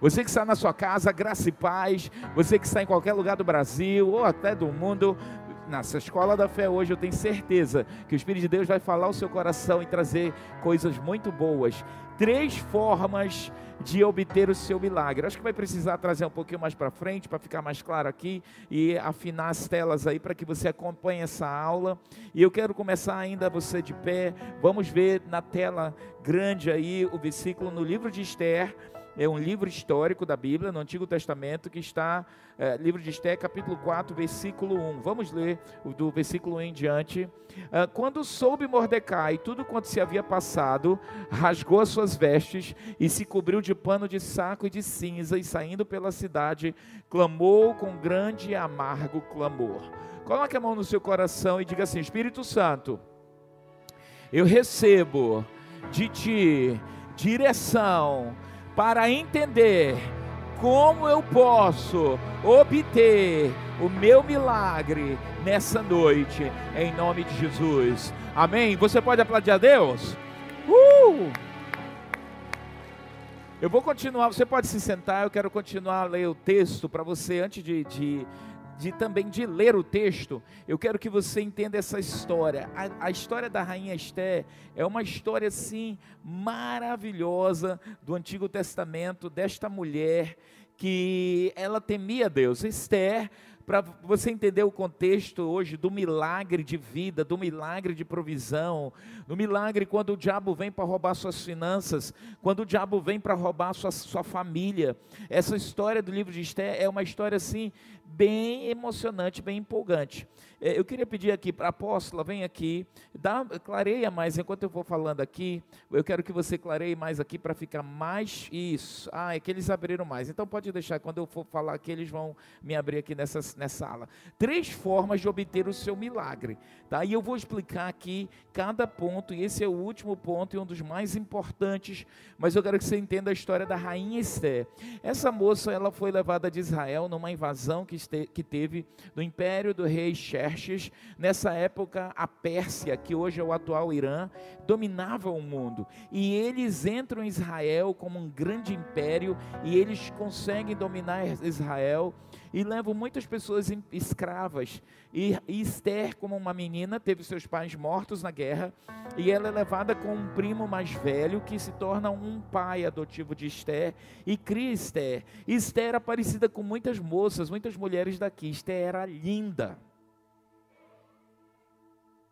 Você que está na sua casa, graça e paz. Você que está em qualquer lugar do Brasil ou até do mundo, nessa escola da fé hoje, eu tenho certeza que o Espírito de Deus vai falar o seu coração e trazer coisas muito boas. Três formas de obter o seu milagre. Acho que vai precisar trazer um pouquinho mais para frente para ficar mais claro aqui e afinar as telas aí para que você acompanhe essa aula. E eu quero começar ainda você de pé. Vamos ver na tela grande aí o versículo no livro de Esther é um livro histórico da Bíblia, no Antigo Testamento, que está, é, livro de Esté, capítulo 4, versículo 1. Vamos ler do versículo 1 em diante. Ah, quando soube Mordecai tudo quanto se havia passado, rasgou as suas vestes e se cobriu de pano de saco e de cinza, e saindo pela cidade, clamou com grande e amargo clamor. Coloque a mão no seu coração e diga assim: Espírito Santo, eu recebo de ti direção para entender como eu posso obter o meu milagre nessa noite, em nome de Jesus. Amém? Você pode aplaudir a Deus? Uh! Eu vou continuar, você pode se sentar, eu quero continuar a ler o texto para você, antes de, de de também de ler o texto, eu quero que você entenda essa história. A, a, história da rainha Esté é uma história assim maravilhosa do Antigo Testamento desta mulher que ela temia Deus. Esther para você entender o contexto hoje do milagre de vida, do milagre de provisão, do milagre quando o diabo vem para roubar suas finanças, quando o diabo vem para roubar sua, sua família. Essa história do livro de Esté é uma história assim bem emocionante, bem empolgante. É, eu queria pedir aqui para a apóstola, vem aqui, dá, clareia mais, enquanto eu vou falando aqui, eu quero que você clareie mais aqui para ficar mais isso. Ah, é que eles abriram mais. Então pode deixar, quando eu for falar aqui, eles vão me abrir aqui nessa, nessa sala. Três formas de obter o seu milagre. Tá? E eu vou explicar aqui cada ponto, e esse é o último ponto e um dos mais importantes, mas eu quero que você entenda a história da rainha Esther. Essa moça, ela foi levada de Israel numa invasão que, este, que teve do império do rei Xer Xerxes. Nessa época, a Pérsia, que hoje é o atual Irã, dominava o mundo. E eles entram em Israel como um grande império e eles conseguem dominar Israel e levam muitas pessoas escravas. E, Esther, como uma menina, teve seus pais mortos na guerra e ela é levada com um primo mais velho que se torna um pai adotivo de Esther e cria Esther. Esther era parecida com muitas moças, muitas mulheres daqui. Esther era linda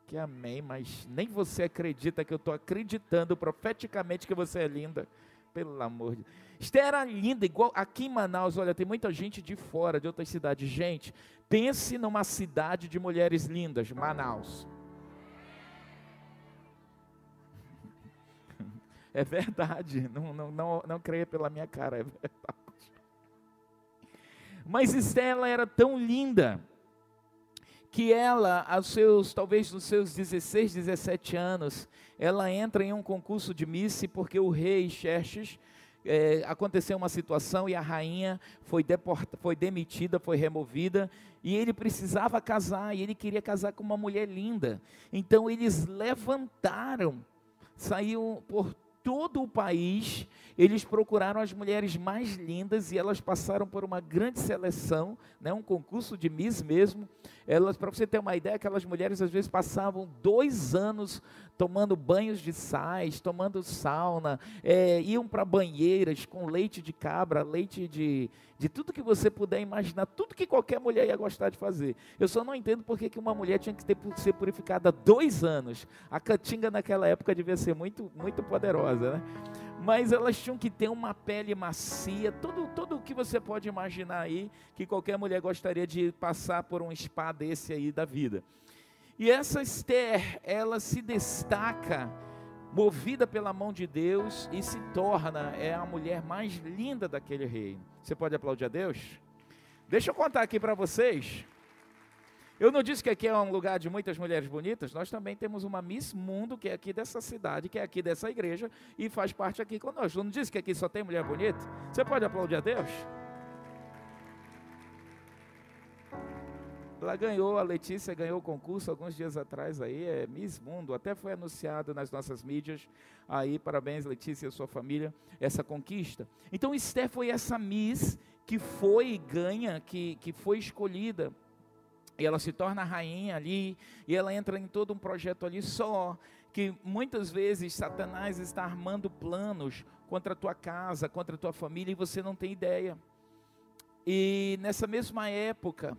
que amém, mas nem você acredita que eu estou acreditando profeticamente que você é linda. Pelo amor de Deus. Esther era linda, igual aqui em Manaus, olha, tem muita gente de fora, de outras cidades. Gente, pense numa cidade de mulheres lindas, Manaus. É verdade, não, não, não, não creia pela minha cara, é verdade. Mas Esther, ela era tão linda que ela, aos seus, talvez nos seus 16, 17 anos, ela entra em um concurso de Miss porque o rei Xerxes é, aconteceu uma situação e a rainha foi, deporta, foi demitida, foi removida, e ele precisava casar, e ele queria casar com uma mulher linda. Então eles levantaram, saiu por todo o país, eles procuraram as mulheres mais lindas e elas passaram por uma grande seleção, né, um concurso de Miss mesmo. Elas, para você ter uma ideia, aquelas mulheres às vezes passavam dois anos tomando banhos de sais, tomando sauna, é, iam para banheiras com leite de cabra, leite de, de tudo que você puder imaginar, tudo que qualquer mulher ia gostar de fazer. Eu só não entendo porque que uma mulher tinha que ter, ser purificada dois anos. A Caatinga naquela época devia ser muito, muito poderosa, né? Mas elas tinham que ter uma pele macia, tudo, tudo o que você pode imaginar aí, que qualquer mulher gostaria de passar por um spa desse aí da vida. E essa Esther, ela se destaca, movida pela mão de Deus e se torna é a mulher mais linda daquele reino. Você pode aplaudir a Deus? Deixa eu contar aqui para vocês. Eu não disse que aqui é um lugar de muitas mulheres bonitas, nós também temos uma Miss Mundo, que é aqui dessa cidade, que é aqui dessa igreja e faz parte aqui conosco. Eu não disse que aqui só tem mulher bonita? Você pode aplaudir a Deus? Ela ganhou, a Letícia ganhou o concurso alguns dias atrás aí, é Miss Mundo, até foi anunciado nas nossas mídias. Aí, parabéns, Letícia e sua família, essa conquista. Então, Esther foi essa Miss que foi ganha, que, que foi escolhida. E ela se torna rainha ali, e ela entra em todo um projeto ali só, que muitas vezes Satanás está armando planos contra a tua casa, contra a tua família, e você não tem ideia. E nessa mesma época,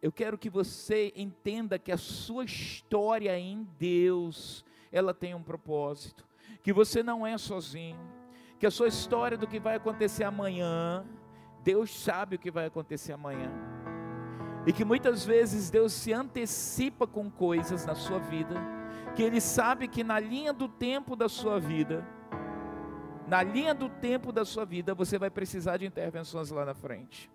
eu quero que você entenda que a sua história em Deus, ela tem um propósito, que você não é sozinho, que a sua história do que vai acontecer amanhã, Deus sabe o que vai acontecer amanhã. E que muitas vezes Deus se antecipa com coisas na sua vida, que Ele sabe que na linha do tempo da sua vida, na linha do tempo da sua vida, você vai precisar de intervenções lá na frente.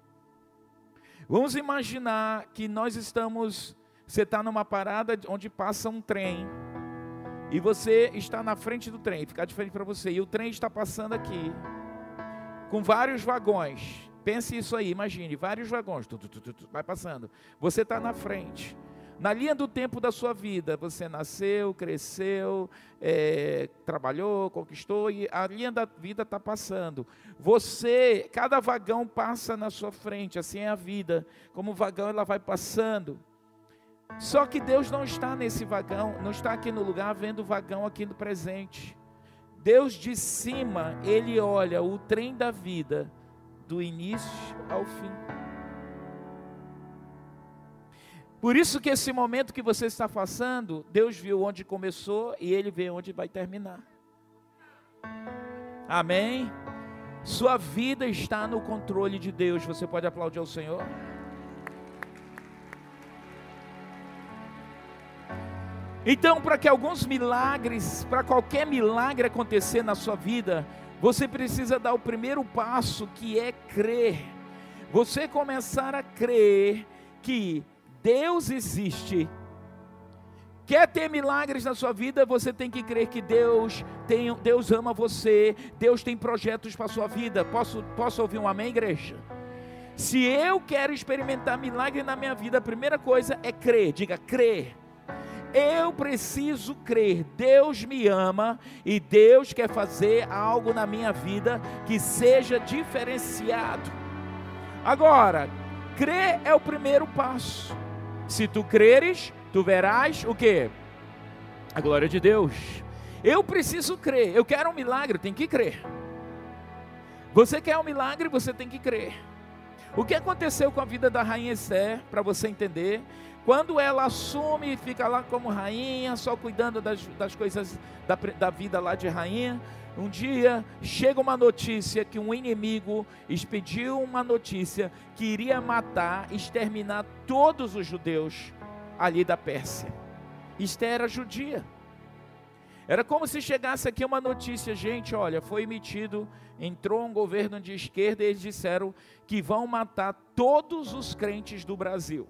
Vamos imaginar que nós estamos, você está numa parada onde passa um trem, e você está na frente do trem, fica diferente para você, e o trem está passando aqui, com vários vagões. Pense isso aí, imagine, vários vagões, tu, tu, tu, vai passando. Você está na frente. Na linha do tempo da sua vida, você nasceu, cresceu, é, trabalhou, conquistou, e a linha da vida está passando. Você, cada vagão passa na sua frente, assim é a vida. Como vagão ela vai passando. Só que Deus não está nesse vagão, não está aqui no lugar vendo o vagão aqui no presente. Deus de cima, Ele olha o trem da vida do início ao fim. Por isso que esse momento que você está passando, Deus viu onde começou e Ele vê onde vai terminar. Amém? Sua vida está no controle de Deus. Você pode aplaudir ao Senhor? Então, para que alguns milagres, para qualquer milagre acontecer na sua vida, você precisa dar o primeiro passo que é crer. Você começar a crer que Deus existe. Quer ter milagres na sua vida, você tem que crer que Deus tem, Deus ama você, Deus tem projetos para a sua vida. Posso, posso ouvir um amém, igreja? Se eu quero experimentar milagre na minha vida, a primeira coisa é crer. Diga, crer. Eu preciso crer, Deus me ama e Deus quer fazer algo na minha vida que seja diferenciado. Agora, crer é o primeiro passo. Se tu creres, tu verás o que? A glória de Deus. Eu preciso crer. Eu quero um milagre, tem que crer. Você quer um milagre, você tem que crer. O que aconteceu com a vida da rainha Esther, para você entender? Quando ela assume e fica lá como rainha, só cuidando das, das coisas da, da vida lá de rainha, um dia chega uma notícia que um inimigo expediu uma notícia que iria matar, exterminar todos os judeus ali da Pérsia. Esther era judia. Era como se chegasse aqui uma notícia, gente, olha, foi emitido, entrou um governo de esquerda e eles disseram que vão matar todos os crentes do Brasil.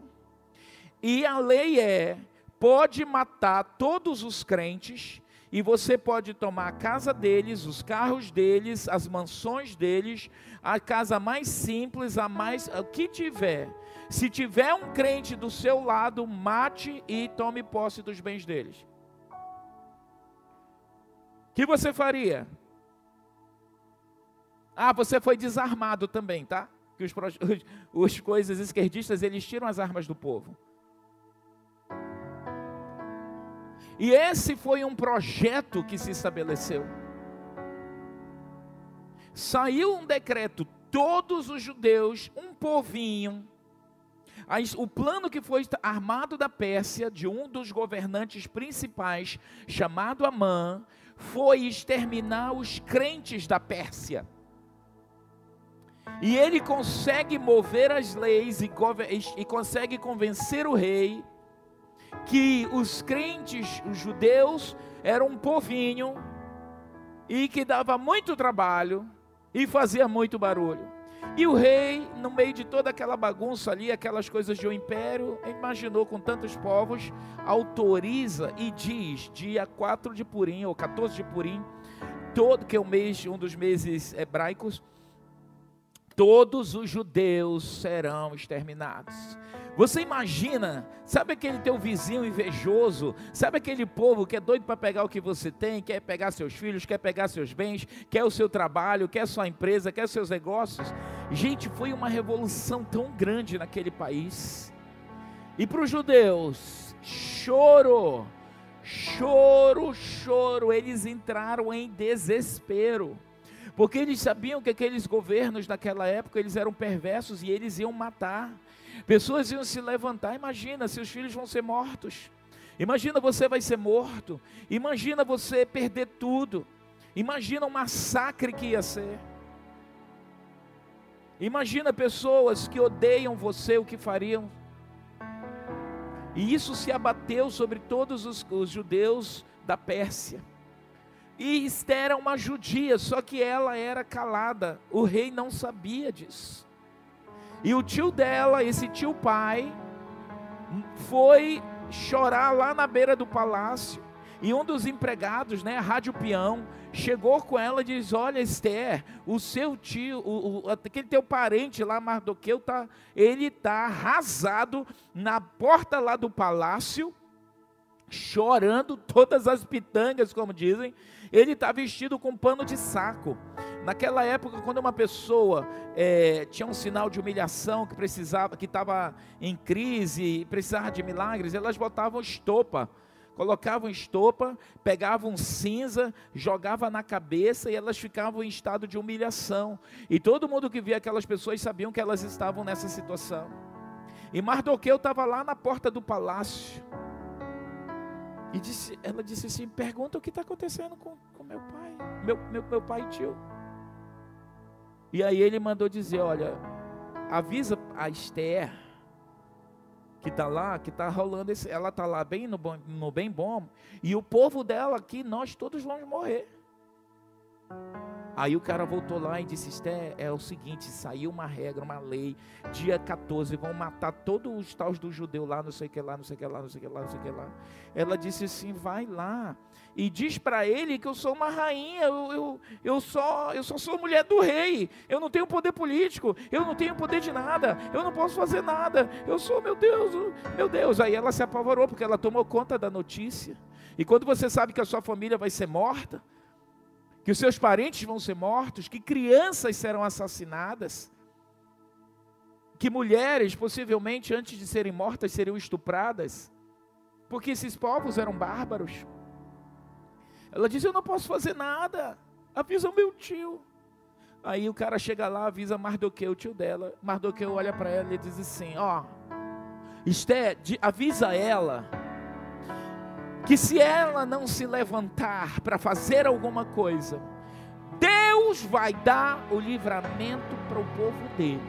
E a lei é: pode matar todos os crentes, e você pode tomar a casa deles, os carros deles, as mansões deles, a casa mais simples, a mais o que tiver. Se tiver um crente do seu lado, mate e tome posse dos bens deles. O que você faria? Ah, você foi desarmado também, tá? Que os, os, os coisas esquerdistas eles tiram as armas do povo. E esse foi um projeto que se estabeleceu. Saiu um decreto, todos os judeus, um povinho. O plano que foi armado da Pérsia, de um dos governantes principais, chamado Amã, foi exterminar os crentes da Pérsia. E ele consegue mover as leis e, e consegue convencer o rei que os crentes, os judeus, eram um povinho e que dava muito trabalho e fazia muito barulho. E o rei, no meio de toda aquela bagunça ali, aquelas coisas de um império, imaginou com tantos povos, autoriza e diz, dia 4 de Purim, ou 14 de Purim, todo que é o mês, um dos meses hebraicos, todos os judeus serão exterminados. Você imagina, sabe aquele teu vizinho invejoso, sabe aquele povo que é doido para pegar o que você tem, quer pegar seus filhos, quer pegar seus bens, quer o seu trabalho, quer sua empresa, quer seus negócios? Gente, foi uma revolução tão grande naquele país. E para os judeus, choro, choro, choro, eles entraram em desespero. Porque eles sabiam que aqueles governos naquela época, eles eram perversos e eles iam matar. Pessoas iam se levantar, imagina, seus filhos vão ser mortos. Imagina você vai ser morto. Imagina você perder tudo. Imagina o massacre que ia ser. Imagina pessoas que odeiam você, o que fariam. E isso se abateu sobre todos os, os judeus da Pérsia. E Esther era uma judia, só que ela era calada. O rei não sabia disso. E o tio dela, esse tio pai, foi chorar lá na beira do palácio. E um dos empregados, né, rádio peão, chegou com ela e diz: Olha, Esther, o seu tio, o, o, aquele teu parente lá, Mardoqueu, tá, ele está arrasado na porta lá do palácio, chorando, todas as pitangas, como dizem. Ele está vestido com pano de saco. Naquela época, quando uma pessoa é, tinha um sinal de humilhação, que precisava, que estava em crise, precisava de milagres, elas botavam estopa, colocavam estopa, pegavam cinza, jogavam na cabeça e elas ficavam em estado de humilhação. E todo mundo que via aquelas pessoas sabiam que elas estavam nessa situação. E Mardoqueu estava lá na porta do palácio. E disse, ela disse assim: pergunta o que está acontecendo com, com meu pai, meu, meu, meu pai e tio. E aí ele mandou dizer: Olha, avisa a Esther que está lá, que está rolando esse, ela está lá bem no, no bem bom, e o povo dela aqui, nós todos vamos morrer. Aí o cara voltou lá e disse: Esté, é o seguinte: saiu uma regra, uma lei, dia 14, vão matar todos os taus do judeu lá, não sei o que lá, não sei o que lá, não sei o que lá, não sei o que lá. Ela disse assim: vai lá e diz para ele que eu sou uma rainha, eu, eu, eu, só, eu só sou mulher do rei, eu não tenho poder político, eu não tenho poder de nada, eu não posso fazer nada, eu sou, meu Deus, meu Deus. Aí ela se apavorou porque ela tomou conta da notícia. E quando você sabe que a sua família vai ser morta, que os seus parentes vão ser mortos, que crianças serão assassinadas, que mulheres, possivelmente, antes de serem mortas, seriam estupradas, porque esses povos eram bárbaros. Ela disse: Eu não posso fazer nada, avisa o meu tio. Aí o cara chega lá, avisa Mardoqueu, o tio dela. Mardoqueu olha para ela e diz assim: Ó, Esté, avisa ela que se ela não se levantar para fazer alguma coisa, Deus vai dar o livramento para o povo dele.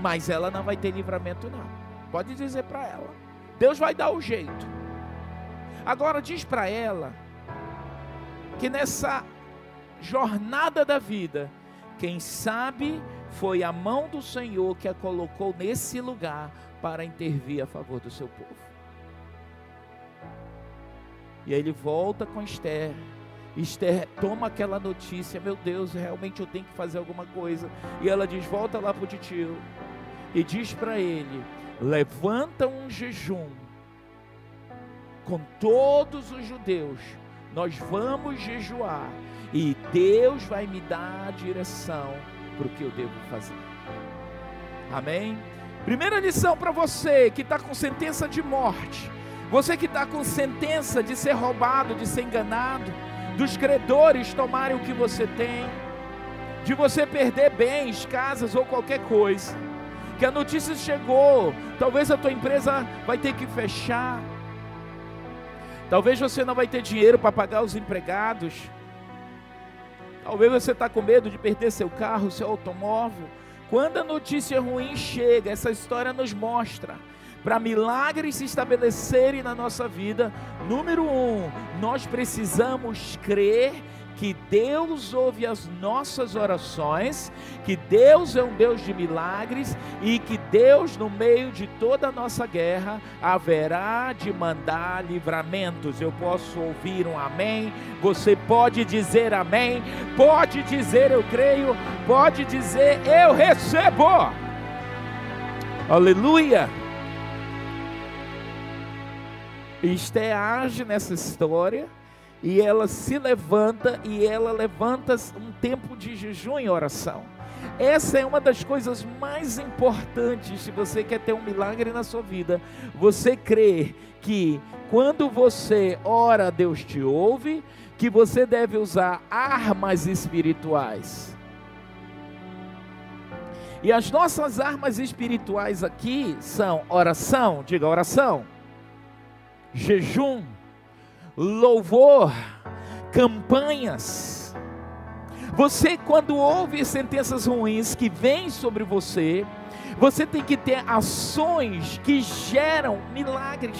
Mas ela não vai ter livramento, não. Pode dizer para ela. Deus vai dar o jeito. Agora diz para ela que nessa jornada da vida, quem sabe foi a mão do Senhor que a colocou nesse lugar para intervir a favor do seu povo. E aí ele volta com Esther. Esther toma aquela notícia, meu Deus, realmente eu tenho que fazer alguma coisa. E ela diz: volta lá para o tio e diz para ele: levanta um jejum com todos os judeus. Nós vamos jejuar e Deus vai me dar a direção para o que eu devo fazer. Amém? Primeira lição para você que está com sentença de morte você que está com sentença de ser roubado, de ser enganado, dos credores tomarem o que você tem, de você perder bens, casas ou qualquer coisa. Que a notícia chegou, talvez a tua empresa vai ter que fechar. Talvez você não vai ter dinheiro para pagar os empregados. Talvez você está com medo de perder seu carro, seu automóvel. Quando a notícia ruim chega, essa história nos mostra para milagres se estabelecerem na nossa vida, número um, nós precisamos crer que Deus ouve as nossas orações, que Deus é um Deus de milagres e que Deus, no meio de toda a nossa guerra, haverá de mandar livramentos. Eu posso ouvir um amém, você pode dizer amém, pode dizer eu creio, pode dizer eu recebo. Aleluia! Esté age nessa história e ela se levanta e ela levanta um tempo de jejum e oração. Essa é uma das coisas mais importantes se você quer ter um milagre na sua vida. Você crer que quando você ora, Deus te ouve, que você deve usar armas espirituais. E as nossas armas espirituais aqui são oração, diga oração, jejum, louvor, campanhas você, quando ouve sentenças ruins que vêm sobre você, você tem que ter ações que geram milagres.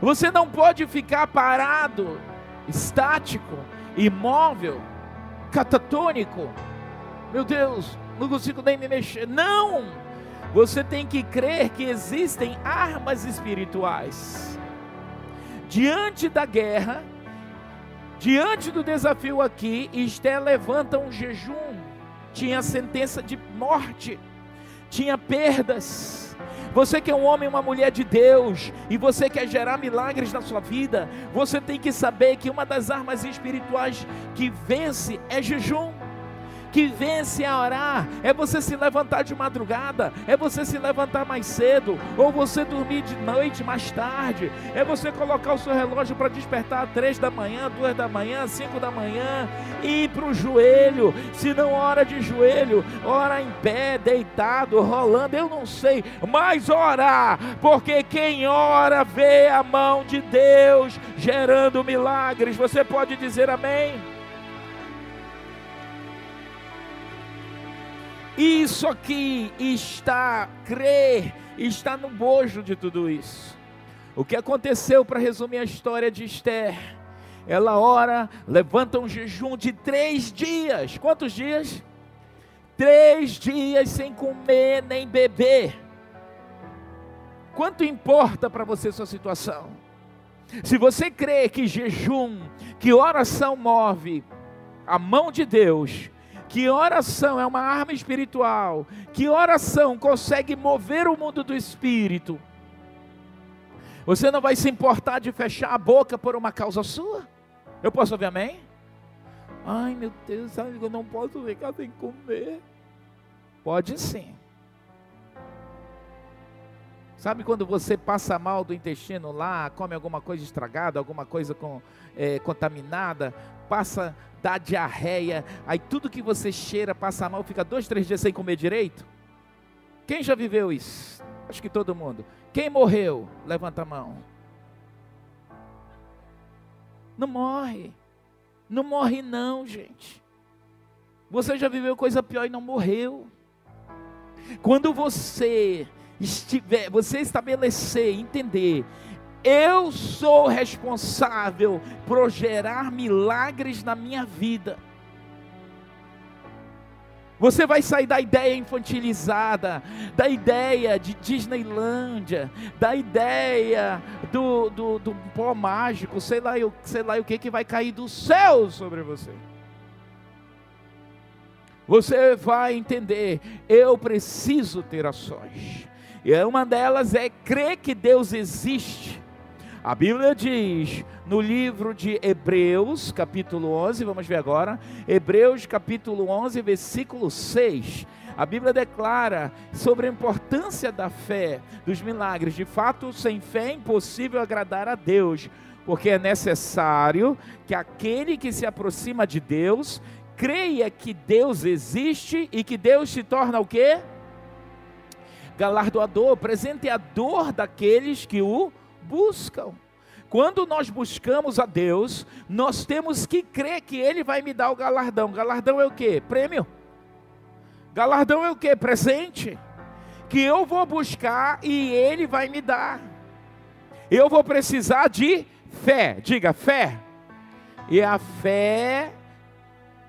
Você não pode ficar parado, estático, imóvel, catatônico. Meu Deus, não consigo nem me mexer. Não! Você tem que crer que existem armas espirituais. Diante da guerra, Diante do desafio aqui, Esté levanta um jejum. Tinha sentença de morte, tinha perdas. Você que é um homem e uma mulher de Deus, e você quer gerar milagres na sua vida, você tem que saber que uma das armas espirituais que vence é jejum que vence a orar é você se levantar de madrugada, é você se levantar mais cedo, ou você dormir de noite mais tarde, é você colocar o seu relógio para despertar às três da manhã, duas da manhã, cinco da manhã, e ir para o joelho, se não ora de joelho, ora em pé, deitado, rolando, eu não sei, mas orar, porque quem ora vê a mão de Deus gerando milagres, você pode dizer amém? Isso aqui está, crer, está no bojo de tudo isso. O que aconteceu, para resumir a história de Esther? Ela ora, levanta um jejum de três dias. Quantos dias? Três dias sem comer nem beber. Quanto importa para você sua situação? Se você crê que jejum, que oração move a mão de Deus, que oração é uma arma espiritual, que oração consegue mover o mundo do espírito. Você não vai se importar de fechar a boca por uma causa sua? Eu posso ouvir amém? Ai meu Deus, eu não posso ficar sem comer. Pode sim. Sabe quando você passa mal do intestino lá, come alguma coisa estragada, alguma coisa com, é, contaminada, passa, dá diarreia, aí tudo que você cheira passa mal, fica dois, três dias sem comer direito? Quem já viveu isso? Acho que todo mundo. Quem morreu? Levanta a mão. Não morre. Não morre não, gente. Você já viveu coisa pior e não morreu. Quando você estiver, você estabelecer, entender, eu sou responsável por gerar milagres na minha vida. Você vai sair da ideia infantilizada, da ideia de Disneylândia, da ideia do, do, do pó mágico, sei lá, sei lá o que, que vai cair do céu sobre você. Você vai entender, eu preciso ter ações. E uma delas é crer que Deus existe. A Bíblia diz no livro de Hebreus, capítulo 11, vamos ver agora, Hebreus capítulo 11, versículo 6. A Bíblia declara sobre a importância da fé, dos milagres. De fato, sem fé é impossível agradar a Deus, porque é necessário que aquele que se aproxima de Deus creia que Deus existe e que Deus se torna o quê? galardoador, presenteador daqueles que o buscam. Quando nós buscamos a Deus, nós temos que crer que Ele vai me dar o galardão. Galardão é o que? Prêmio. Galardão é o que? Presente. Que eu vou buscar e Ele vai me dar. Eu vou precisar de fé. Diga fé. E a fé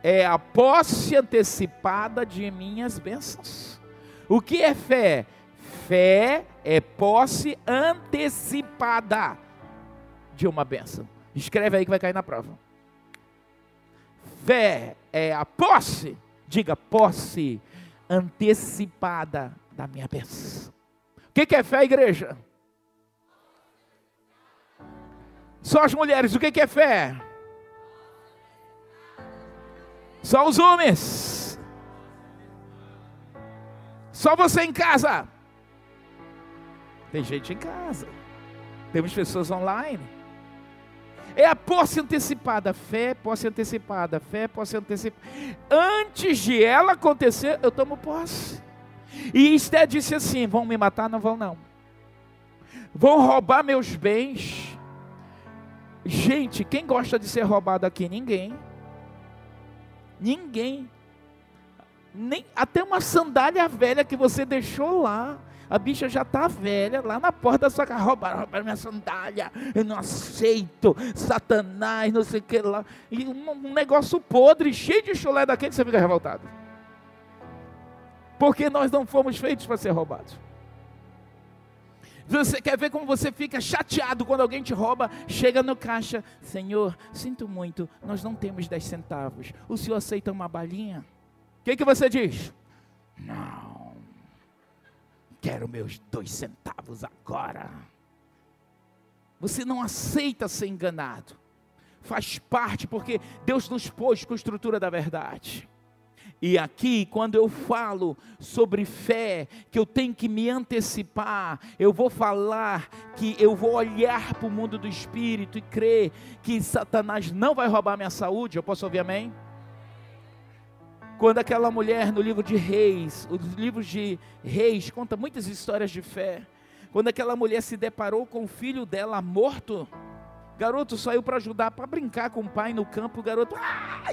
é a posse antecipada de minhas bênçãos. O que é fé? Fé é posse antecipada de uma bênção. Escreve aí que vai cair na prova. Fé é a posse, diga posse antecipada da minha bênção. O que, é fé, igreja? Só as mulheres, o que é fé? Só os homens. Só você em casa. Tem gente em casa. Temos pessoas online. É a posse antecipada, fé, posse antecipada, fé, posse antecipada. Antes de ela acontecer, eu tomo posse. E Esté disse assim: vão me matar? Não vão, não. Vão roubar meus bens. Gente, quem gosta de ser roubado aqui? Ninguém. Ninguém. Nem, até uma sandália velha que você deixou lá. A bicha já está velha, lá na porta da sua casa. Roubaram, roubaram minha sandália. Eu não aceito. Satanás, não sei o que lá. E um, negócio podre, cheio de chulé daquele, você fica revoltado. Porque nós não fomos feitos para ser roubados. Você quer ver como você fica chateado quando alguém te rouba? Chega no caixa, Senhor, sinto muito, nós não temos 10 centavos. O senhor aceita uma balinha? O que, que você diz? Não, quero meus dois centavos agora. Você não aceita ser enganado. Faz parte, porque Deus nos pôs com a estrutura da verdade. E aqui, quando eu falo sobre fé, que eu tenho que me antecipar, eu vou falar que eu vou olhar para o mundo do espírito e crer que Satanás não vai roubar minha saúde. Eu posso ouvir amém? Quando aquela mulher no livro de Reis, os livros de Reis conta muitas histórias de fé. Quando aquela mulher se deparou com o filho dela morto, garoto saiu para ajudar, para brincar com o pai no campo, o garoto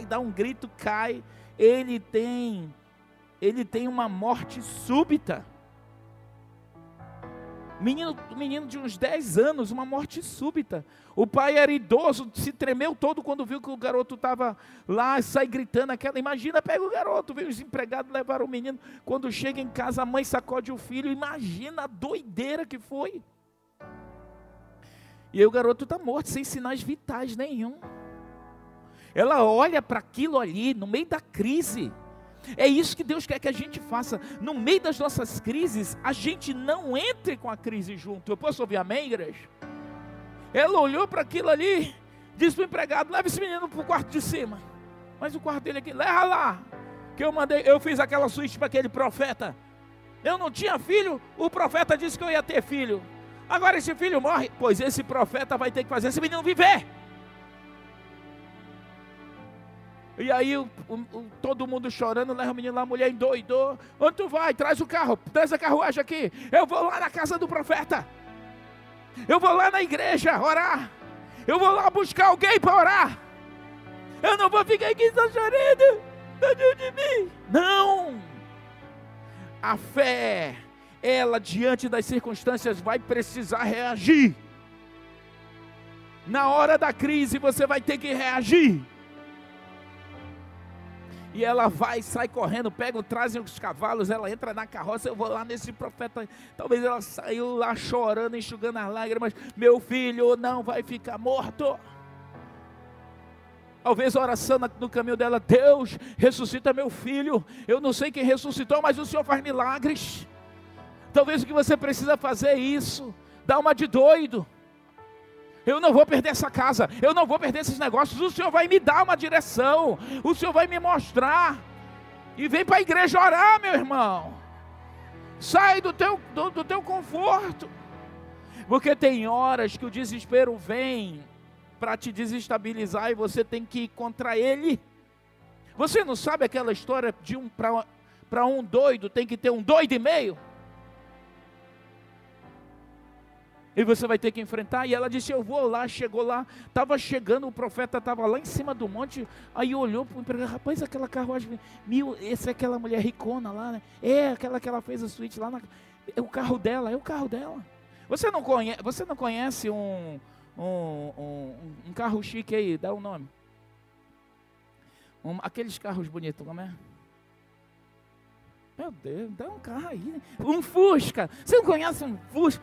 dá um grito, cai ele tem ele tem uma morte súbita. Menino, menino de uns 10 anos, uma morte súbita. O pai era idoso, se tremeu todo quando viu que o garoto estava lá, sai gritando aquela. Imagina, pega o garoto, vem os empregados levaram o menino. Quando chega em casa, a mãe sacode o filho. Imagina a doideira que foi. E aí o garoto está morto, sem sinais vitais nenhum. Ela olha para aquilo ali, no meio da crise. É isso que Deus quer que a gente faça. No meio das nossas crises, a gente não entre com a crise junto. Eu posso ouvir amém, igreja? Ela olhou para aquilo ali, disse para o empregado: leva esse menino para o quarto de cima. Mas o quarto dele aqui, leva lá. Que eu mandei, eu fiz aquela suíte para aquele profeta. Eu não tinha filho, o profeta disse que eu ia ter filho. Agora esse filho morre, pois esse profeta vai ter que fazer esse menino viver. E aí o, o, todo mundo chorando, leva o menino lá, a mulher endoidou. Onde tu vai? Traz o carro, traz a carruagem aqui. Eu vou lá na casa do profeta. Eu vou lá na igreja orar. Eu vou lá buscar alguém para orar. Eu não vou ficar aqui só chorando. Tadinho de mim. Não. A fé, ela diante das circunstâncias vai precisar reagir. Na hora da crise você vai ter que reagir e ela vai, sai correndo, pega, trazem os cavalos, ela entra na carroça, eu vou lá nesse profeta, talvez ela saiu lá chorando, enxugando as lágrimas, meu filho não vai ficar morto. Talvez oração no caminho dela, Deus, ressuscita meu filho. Eu não sei quem ressuscitou, mas o Senhor faz milagres. Talvez o que você precisa fazer é isso. Dá uma de doido. Eu não vou perder essa casa, eu não vou perder esses negócios. O Senhor vai me dar uma direção, o Senhor vai me mostrar. E vem para a igreja orar, meu irmão. Sai do teu, do, do teu conforto. Porque tem horas que o desespero vem para te desestabilizar e você tem que ir contra ele. Você não sabe aquela história de um para um doido tem que ter um doido e meio? E você vai ter que enfrentar. E ela disse: Eu vou lá. Chegou lá, estava chegando, o profeta estava lá em cima do monte. Aí olhou para o empregado: Rapaz, aquela carruagem, mil, essa é aquela mulher ricona lá, né? É aquela que ela fez a suíte lá. Na, é o carro dela, é o carro dela. Você não conhece, você não conhece um, um, um, um carro chique aí? Dá o um nome. Um, aqueles carros bonitos, como é? Meu Deus, dá um carro aí. Né? Um Fusca. Você não conhece um Fusca?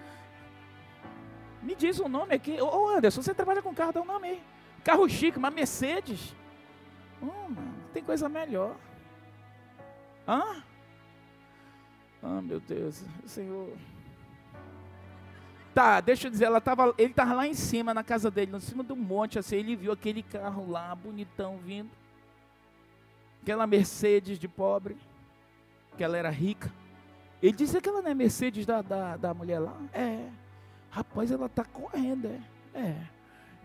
Me diz o um nome aqui. Ô Anderson, você trabalha com carro, dá um nome aí. Carro chique, uma Mercedes. Oh, mano, tem coisa melhor. Hã? Ah, meu Deus, Senhor. Tá, deixa eu dizer, ela tava, ele estava lá em cima, na casa dele, em cima do monte, assim, ele viu aquele carro lá, bonitão, vindo. Aquela Mercedes de pobre, que ela era rica. Ele disse que ela não é Mercedes da, da, da mulher lá? É. Rapaz, ela está correndo, é. É.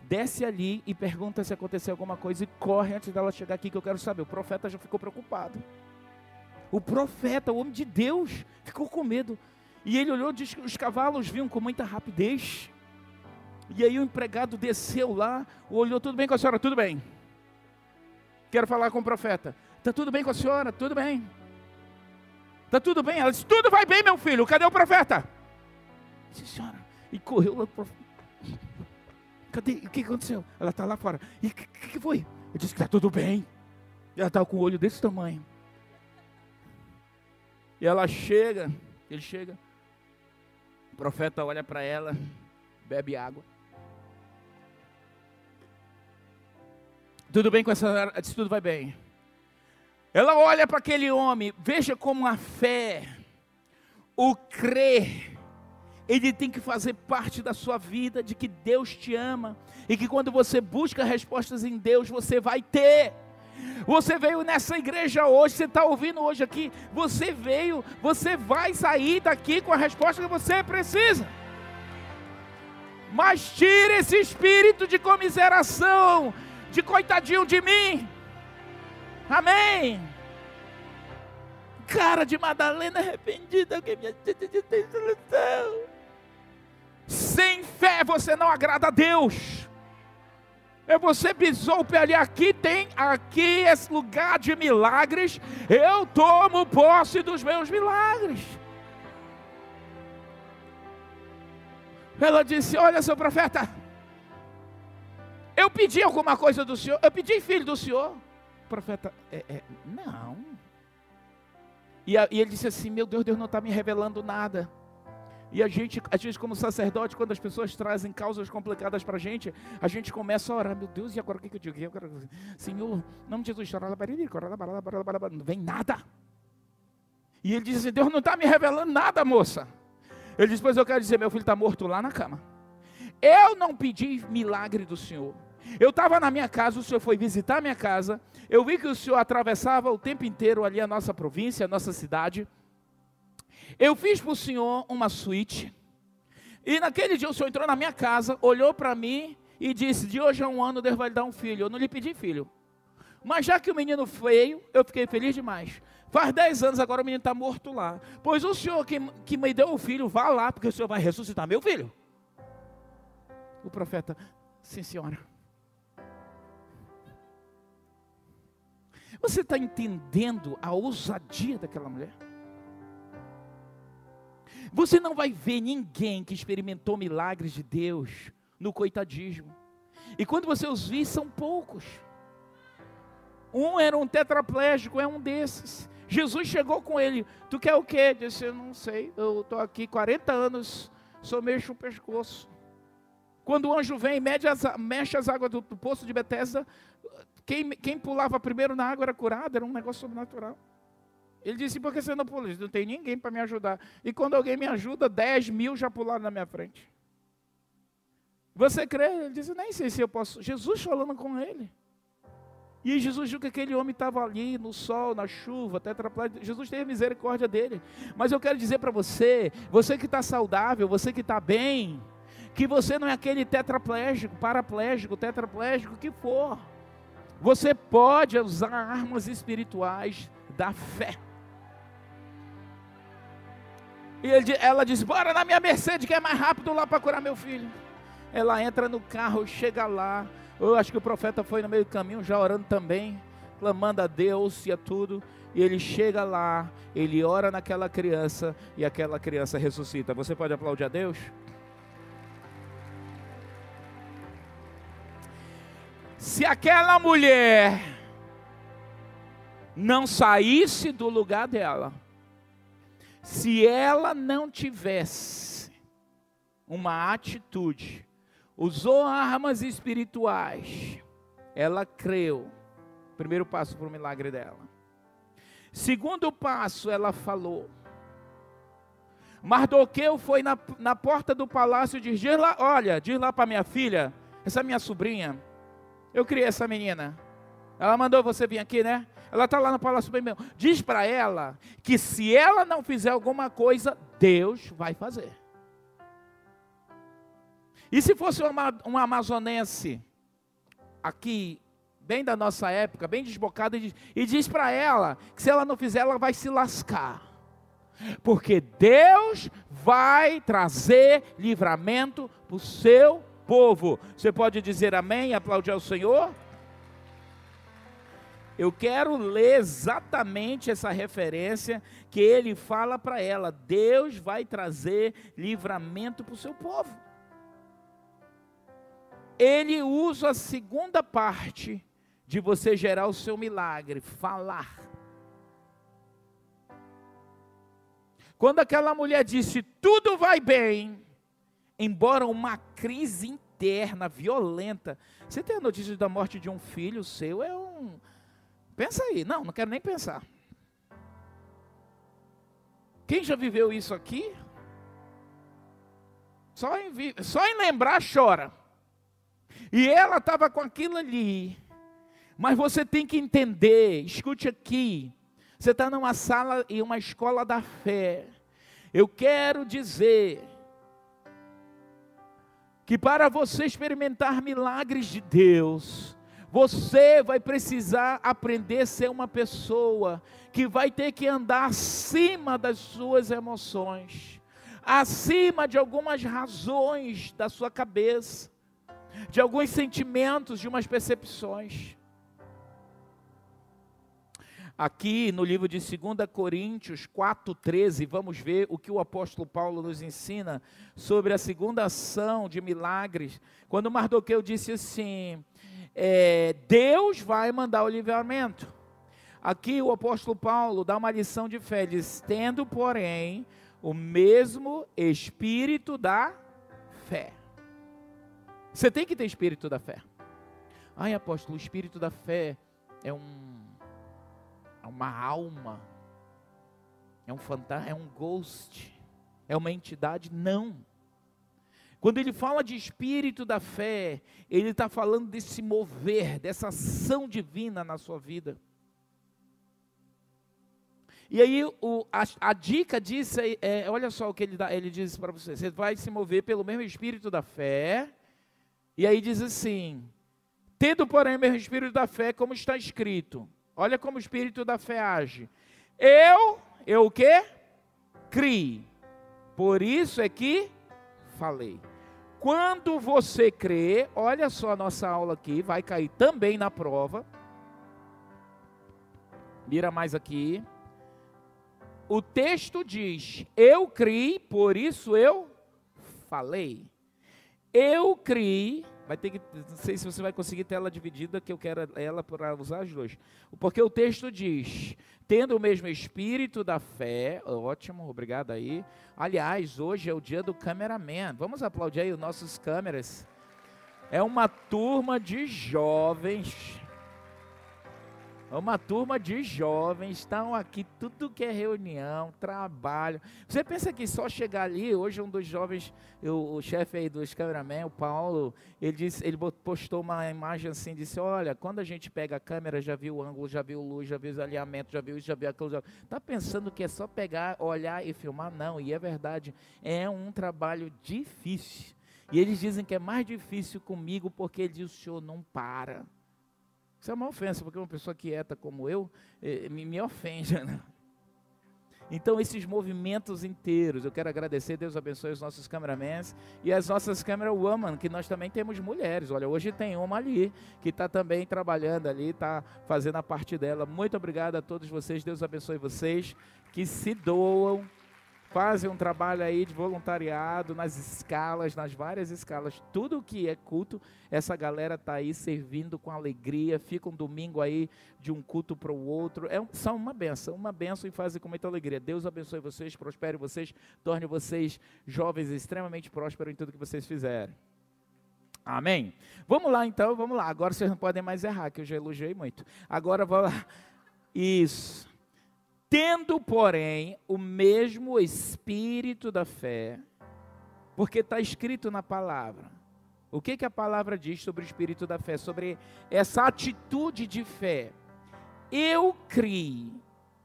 Desce ali e pergunta se aconteceu alguma coisa e corre antes dela chegar aqui que eu quero saber. O profeta já ficou preocupado. O profeta, o homem de Deus, ficou com medo. E ele olhou, disse que os cavalos vinham com muita rapidez. E aí o empregado desceu lá, olhou, tudo bem com a senhora? Tudo bem. Quero falar com o profeta. Está tudo bem com a senhora? Tudo bem. Está tudo bem? Ela disse, tudo vai bem, meu filho. Cadê o profeta? Disse, senhora. E correu lá para Cadê? O que aconteceu? Ela está lá fora. E o que, que, foi? Eu disse que está tudo bem. Ela estava com o olho desse tamanho. E ela chega, ele chega. O profeta olha para ela, bebe água. Tudo bem com essa. Diz, tudo vai bem. Ela olha para aquele homem, veja como a fé, o crer, ele tem que fazer parte da sua vida, de que Deus te ama, e que quando você busca respostas em Deus, você vai ter. Você veio nessa igreja hoje, você está ouvindo hoje aqui, você veio, você vai sair daqui com a resposta que você precisa. Mas tire esse espírito de comiseração, de coitadinho de mim. Amém. Cara de Madalena arrependida que minha tem solução. Sem fé você não agrada a Deus. É você pisou o pé ali, aqui tem, aqui esse lugar de milagres. Eu tomo posse dos meus milagres. Ela disse: Olha, seu profeta, eu pedi alguma coisa do senhor, eu pedi filho do senhor. O profeta, é, é, não. E, e ele disse assim: Meu Deus, Deus não está me revelando nada. E a gente, a gente como sacerdote, quando as pessoas trazem causas complicadas para a gente, a gente começa a orar, meu Deus, e agora o que, eu digo? Quero, Senhor, não de Jesus, não vem nada. E ele diz assim, Deus não está me revelando nada, moça. Ele diz, pois eu quero dizer, meu filho está morto lá na cama. Eu não pedi milagre do Senhor. Eu estava na minha casa, o Senhor foi visitar a minha casa. Eu vi que o Senhor atravessava o tempo inteiro ali a nossa província, a nossa cidade. Eu fiz para o senhor uma suíte. E naquele dia o senhor entrou na minha casa, olhou para mim e disse: De hoje a um ano Deus vai lhe dar um filho. Eu não lhe pedi filho. Mas já que o menino veio, eu fiquei feliz demais. Faz dez anos agora o menino está morto lá. Pois o senhor que, que me deu o filho, vá lá, porque o senhor vai ressuscitar meu filho. O profeta, sim senhora. Você está entendendo a ousadia daquela mulher? Você não vai ver ninguém que experimentou milagres de Deus no coitadismo. E quando você os vir, são poucos. Um era um tetraplégico, é um desses. Jesus chegou com ele. Tu quer o quê? Disse, eu não sei. Eu estou aqui 40 anos, só mexo o pescoço. Quando o anjo vem, as, mexe as águas do, do poço de Betesda, quem, quem pulava primeiro na água era curado, era um negócio sobrenatural. Ele disse, por que você não pula? Não tem ninguém para me ajudar. E quando alguém me ajuda, 10 mil já pularam na minha frente. Você crê? Ele disse, nem sei se eu posso. Jesus falando com ele. E Jesus viu que aquele homem estava ali no sol, na chuva, tetraplégico. Jesus teve misericórdia dele. Mas eu quero dizer para você, você que está saudável, você que está bem, que você não é aquele tetraplégico, paraplégico, tetraplégico, que for. Você pode usar armas espirituais da fé. E ele, ela diz: Bora na minha Mercedes, que é mais rápido lá para curar meu filho. Ela entra no carro, chega lá. Eu acho que o profeta foi no meio do caminho, já orando também, clamando a Deus e a tudo. E ele chega lá, ele ora naquela criança e aquela criança ressuscita. Você pode aplaudir a Deus? Se aquela mulher não saísse do lugar dela, se ela não tivesse uma atitude, usou armas espirituais, ela creu. Primeiro passo para o milagre dela. Segundo passo, ela falou. Mardoqueu foi na, na porta do palácio e diz: lá, olha, diz lá para minha filha, essa minha sobrinha, eu criei essa menina. Ela mandou você vir aqui, né? Ela está lá no palácio bem mesmo. Diz para ela que se ela não fizer alguma coisa, Deus vai fazer. E se fosse uma, um amazonense aqui, bem da nossa época, bem desbocado, e diz, diz para ela que se ela não fizer, ela vai se lascar. Porque Deus vai trazer livramento para o seu povo. Você pode dizer amém aplaudir ao Senhor? Eu quero ler exatamente essa referência que ele fala para ela. Deus vai trazer livramento para o seu povo. Ele usa a segunda parte de você gerar o seu milagre, falar. Quando aquela mulher disse: Tudo vai bem, embora uma crise interna violenta. Você tem a notícia da morte de um filho seu? É um. Pensa aí. Não, não quero nem pensar. Quem já viveu isso aqui? Só em, só em lembrar chora. E ela estava com aquilo ali. Mas você tem que entender, escute aqui. Você está numa sala e uma escola da fé. Eu quero dizer que para você experimentar milagres de Deus, você vai precisar aprender a ser uma pessoa que vai ter que andar acima das suas emoções, acima de algumas razões da sua cabeça, de alguns sentimentos, de umas percepções. Aqui no livro de 2 Coríntios 4,13, vamos ver o que o apóstolo Paulo nos ensina sobre a segunda ação de milagres. Quando Mardoqueu disse assim: é, Deus vai mandar o livramento. Aqui o apóstolo Paulo dá uma lição de fé, diz: tendo, porém, o mesmo espírito da fé. Você tem que ter espírito da fé. Ai, apóstolo, o espírito da fé é um é uma alma, é um fantasma, é um ghost, é uma entidade. Não. Quando ele fala de espírito da fé, ele está falando desse mover, dessa ação divina na sua vida. E aí o, a, a, dica disso é, é, olha só o que ele, dá, ele diz para você: você vai se mover pelo mesmo espírito da fé. E aí diz assim: tendo porém o mesmo espírito da fé, como está escrito, Olha como o espírito da fé age. Eu, eu o quê? Crie. Por isso é que falei. Quando você crê, olha só a nossa aula aqui, vai cair também na prova. Mira mais aqui. O texto diz: Eu criei, por isso eu falei. Eu criei Vai ter que, não sei se você vai conseguir tela dividida, que eu quero ela para usar as duas. Porque o texto diz: tendo o mesmo espírito da fé, ótimo, obrigado aí. Aliás, hoje é o dia do cameraman. Vamos aplaudir aí os nossos câmeras. É uma turma de jovens uma turma de jovens estão aqui, tudo que é reunião, trabalho. Você pensa que só chegar ali, hoje um dos jovens, o, chefe aí dos cameramen, o Paulo, ele disse, ele postou uma imagem assim, disse, olha, quando a gente pega a câmera, já viu o ângulo, já viu luz, já viu o alinhamento, já viu isso, já viu aquilo. Já... Tá pensando que é só pegar, olhar e filmar? Não, e é verdade, é um trabalho difícil. E eles dizem que é mais difícil comigo porque ele diz, o senhor não para. Isso é uma ofensa, porque uma pessoa quieta como eu eh, me, me ofende. Né? Então, esses movimentos inteiros, eu quero agradecer, Deus abençoe os nossos cameramans e as nossas câmera woman, que nós também temos mulheres. Olha, hoje tem uma ali que está também trabalhando ali, está fazendo a parte dela. Muito obrigado a todos vocês, Deus abençoe vocês que se doam fazem um trabalho aí de voluntariado nas escalas, nas várias escalas. Tudo que é culto, essa galera tá aí servindo com alegria, fica um domingo aí de um culto para o outro. É são uma benção, uma benção e fazem com muita alegria. Deus abençoe vocês, prospere vocês, torne vocês jovens extremamente prósperos em tudo que vocês fizerem. Amém? Vamos lá então, vamos lá. Agora vocês não podem mais errar, que eu já elogiei muito. Agora vamos lá. Isso. Tendo, porém, o mesmo espírito da fé, porque está escrito na palavra. O que, que a palavra diz sobre o espírito da fé? Sobre essa atitude de fé. Eu criei,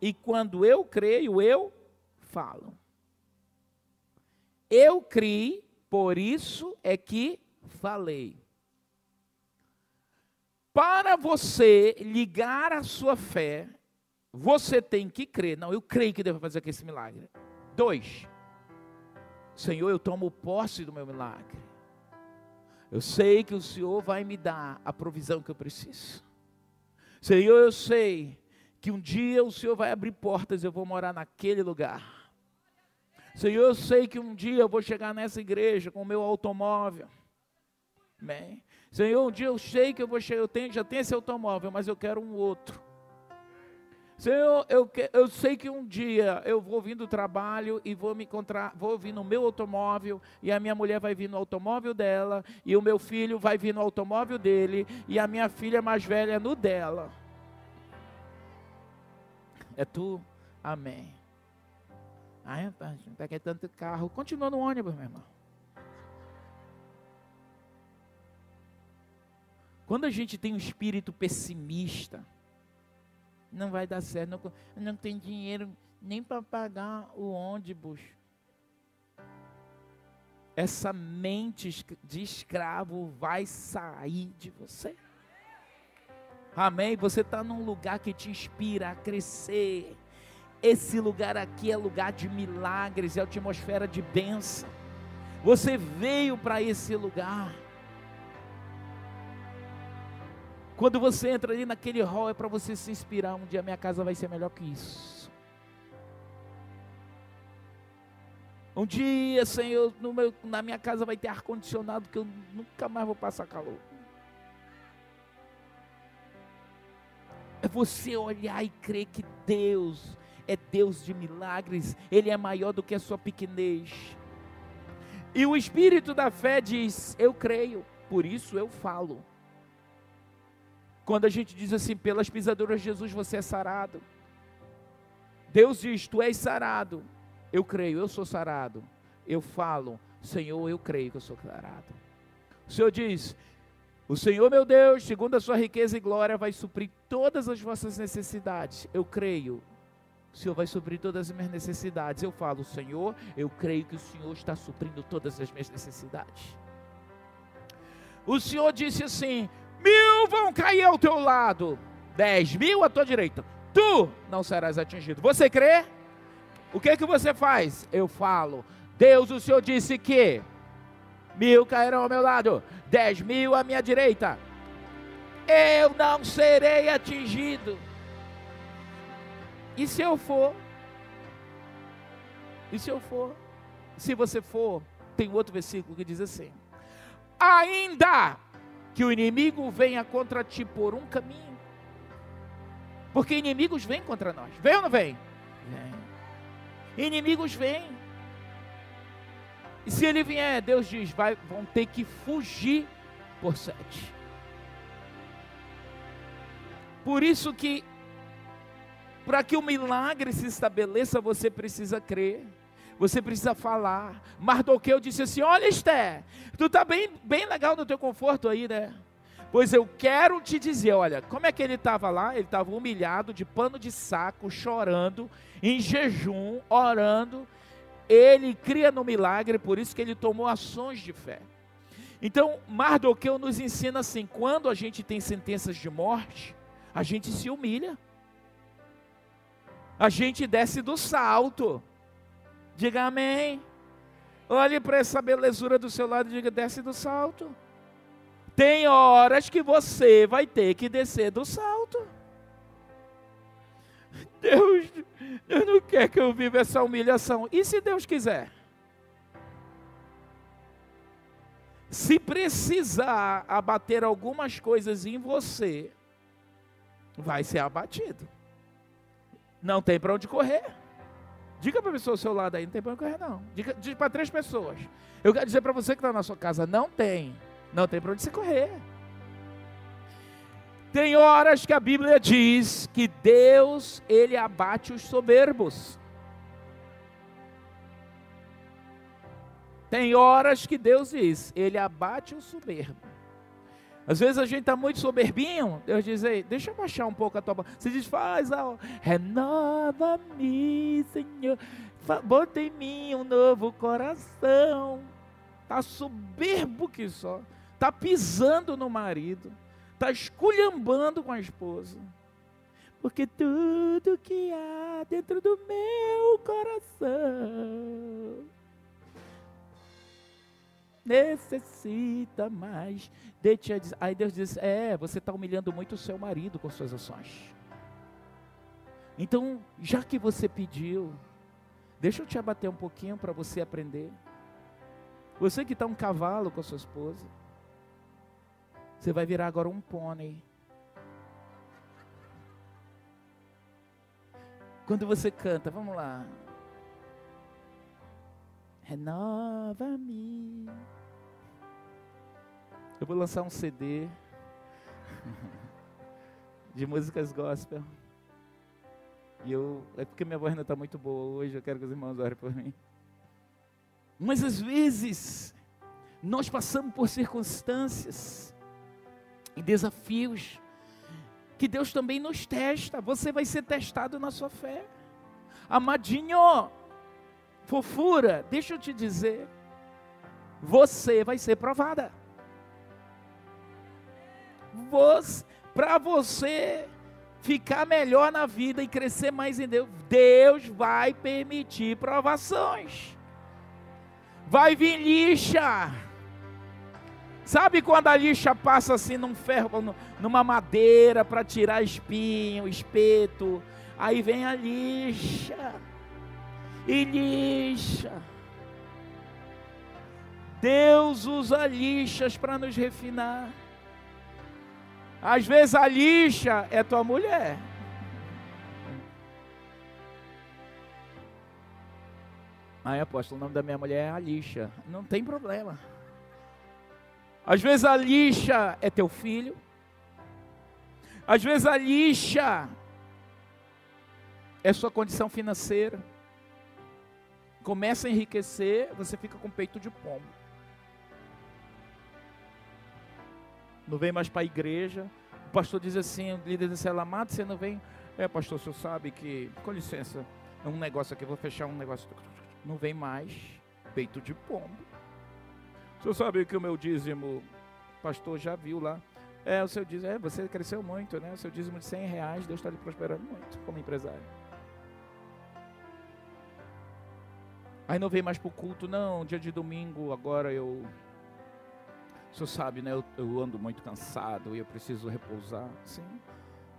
e quando eu creio, eu falo. Eu criei, por isso é que falei. Para você ligar a sua fé, você tem que crer. Não, eu creio que devo fazer aqui esse milagre. Dois, Senhor, eu tomo posse do meu milagre. Eu sei que o Senhor vai me dar a provisão que eu preciso. Senhor, eu sei que um dia o Senhor vai abrir portas e eu vou morar naquele lugar. Senhor, eu sei que um dia eu vou chegar nessa igreja com o meu automóvel. Amém. Senhor, um dia eu sei que eu vou chegar, eu tenho, já tenho esse automóvel, mas eu quero um outro. Senhor, eu, eu sei que um dia eu vou vir do trabalho e vou me encontrar, vou vir no meu automóvel, e a minha mulher vai vir no automóvel dela, e o meu filho vai vir no automóvel dele, e a minha filha mais velha no dela. É tu? Amém. Ai, rapaz, não peguei tanto carro. Continua no ônibus, meu irmão. Quando a gente tem um espírito pessimista, não vai dar certo, não, não tem dinheiro nem para pagar o ônibus. Essa mente de escravo vai sair de você. Amém? Você está num lugar que te inspira a crescer. Esse lugar aqui é lugar de milagres, é atmosfera de bênção. Você veio para esse lugar. Quando você entra ali naquele hall, é para você se inspirar. Um dia minha casa vai ser melhor que isso. Um dia, Senhor, meu, na minha casa vai ter ar-condicionado que eu nunca mais vou passar calor. É você olhar e crer que Deus é Deus de milagres, Ele é maior do que a sua pequenez. E o espírito da fé diz: Eu creio, por isso eu falo. Quando a gente diz assim, pelas pisaduras de Jesus você é sarado. Deus diz, tu és sarado. Eu creio, eu sou sarado. Eu falo, Senhor, eu creio que eu sou sarado. O Senhor diz, o Senhor meu Deus, segundo a sua riqueza e glória, vai suprir todas as vossas necessidades. Eu creio. O Senhor vai suprir todas as minhas necessidades. Eu falo, Senhor, eu creio que o Senhor está suprindo todas as minhas necessidades. O Senhor disse assim: mil vão cair ao teu lado, dez mil à tua direita, tu não serás atingido. Você crê? O que que você faz? Eu falo, Deus, o Senhor disse que mil cairão ao meu lado, dez mil à minha direita, eu não serei atingido. E se eu for? E se eu for? Se você for, tem outro versículo que diz assim: ainda que o inimigo venha contra ti por um caminho. Porque inimigos vêm contra nós. Vem ou não vem? Vem. Inimigos vêm. E se ele vier, Deus diz, vai, vão ter que fugir por sete. Por isso que, para que o milagre se estabeleça, você precisa crer. Você precisa falar. Mardoqueu disse assim: Olha, Esther, tu está bem, bem legal no teu conforto aí, né? Pois eu quero te dizer, olha, como é que ele estava lá? Ele estava humilhado, de pano de saco, chorando, em jejum, orando. Ele cria no milagre, por isso que ele tomou ações de fé. Então, Mardoqueu nos ensina assim: quando a gente tem sentenças de morte, a gente se humilha, a gente desce do salto. Diga amém. Olhe para essa belezura do seu lado e diga: desce do salto. Tem horas que você vai ter que descer do salto. Deus, Deus não quer que eu viva essa humilhação. E se Deus quiser? Se precisar abater algumas coisas em você, vai ser abatido. Não tem para onde correr. Diga para a pessoa ao seu lado aí, não tem para correr não. Diga, para três pessoas. Eu quero dizer para você que está na sua casa, não tem. Não tem para onde se correr. Tem horas que a Bíblia diz que Deus, ele abate os soberbos. Tem horas que Deus diz, ele abate o soberbo. Às vezes a gente está muito soberbinho, Deus diz, Ei, deixa eu baixar um pouco a tua Você diz, faz, ó, renova-me, Senhor, bota em mim um novo coração. Está soberbo que só, está pisando no marido está esculhambando com a esposa. Porque tudo que há dentro do meu coração necessita mais de te Aí Deus diz: É, você está humilhando muito o seu marido com suas ações. Então, já que você pediu, deixa eu te abater um pouquinho para você aprender. Você que está um cavalo com a sua esposa, você vai virar agora um pônei. Quando você canta, vamos lá. Renova-me. Eu vou lançar um CD de músicas gospel. E eu, é porque minha voz não está muito boa hoje, eu quero que os irmãos orem por mim. Mas às vezes, nós passamos por circunstâncias e desafios que Deus também nos testa. Você vai ser testado na sua fé. Amadinho, fofura, deixa eu te dizer, você vai ser provada. Para você ficar melhor na vida e crescer mais em Deus, Deus vai permitir provações. Vai vir lixa Sabe quando a lixa passa assim num ferro, numa madeira para tirar espinho, espeto? Aí vem a lixa. E lixa. Deus usa lixas para nos refinar. Às vezes a lixa é tua mulher. Aí, apóstolo, o nome da minha mulher é a lixa. Não tem problema. Às vezes a lixa é teu filho. Às vezes a lixa é sua condição financeira. Começa a enriquecer, você fica com peito de pombo. Não vem mais para a igreja. O pastor diz assim, o líder diz assim, amado, você não vem. É, pastor, o senhor sabe que, com licença, é um negócio aqui, vou fechar um negócio. Não vem mais, peito de pombo. O senhor sabe que o meu dízimo, pastor já viu lá. É, o seu dízimo, é, você cresceu muito, né? O seu dízimo de 100 reais, Deus está lhe prosperando muito como empresário. Aí não vem mais para o culto, não. Dia de domingo, agora eu. O senhor sabe, né? Eu, eu ando muito cansado e eu preciso repousar. Sim.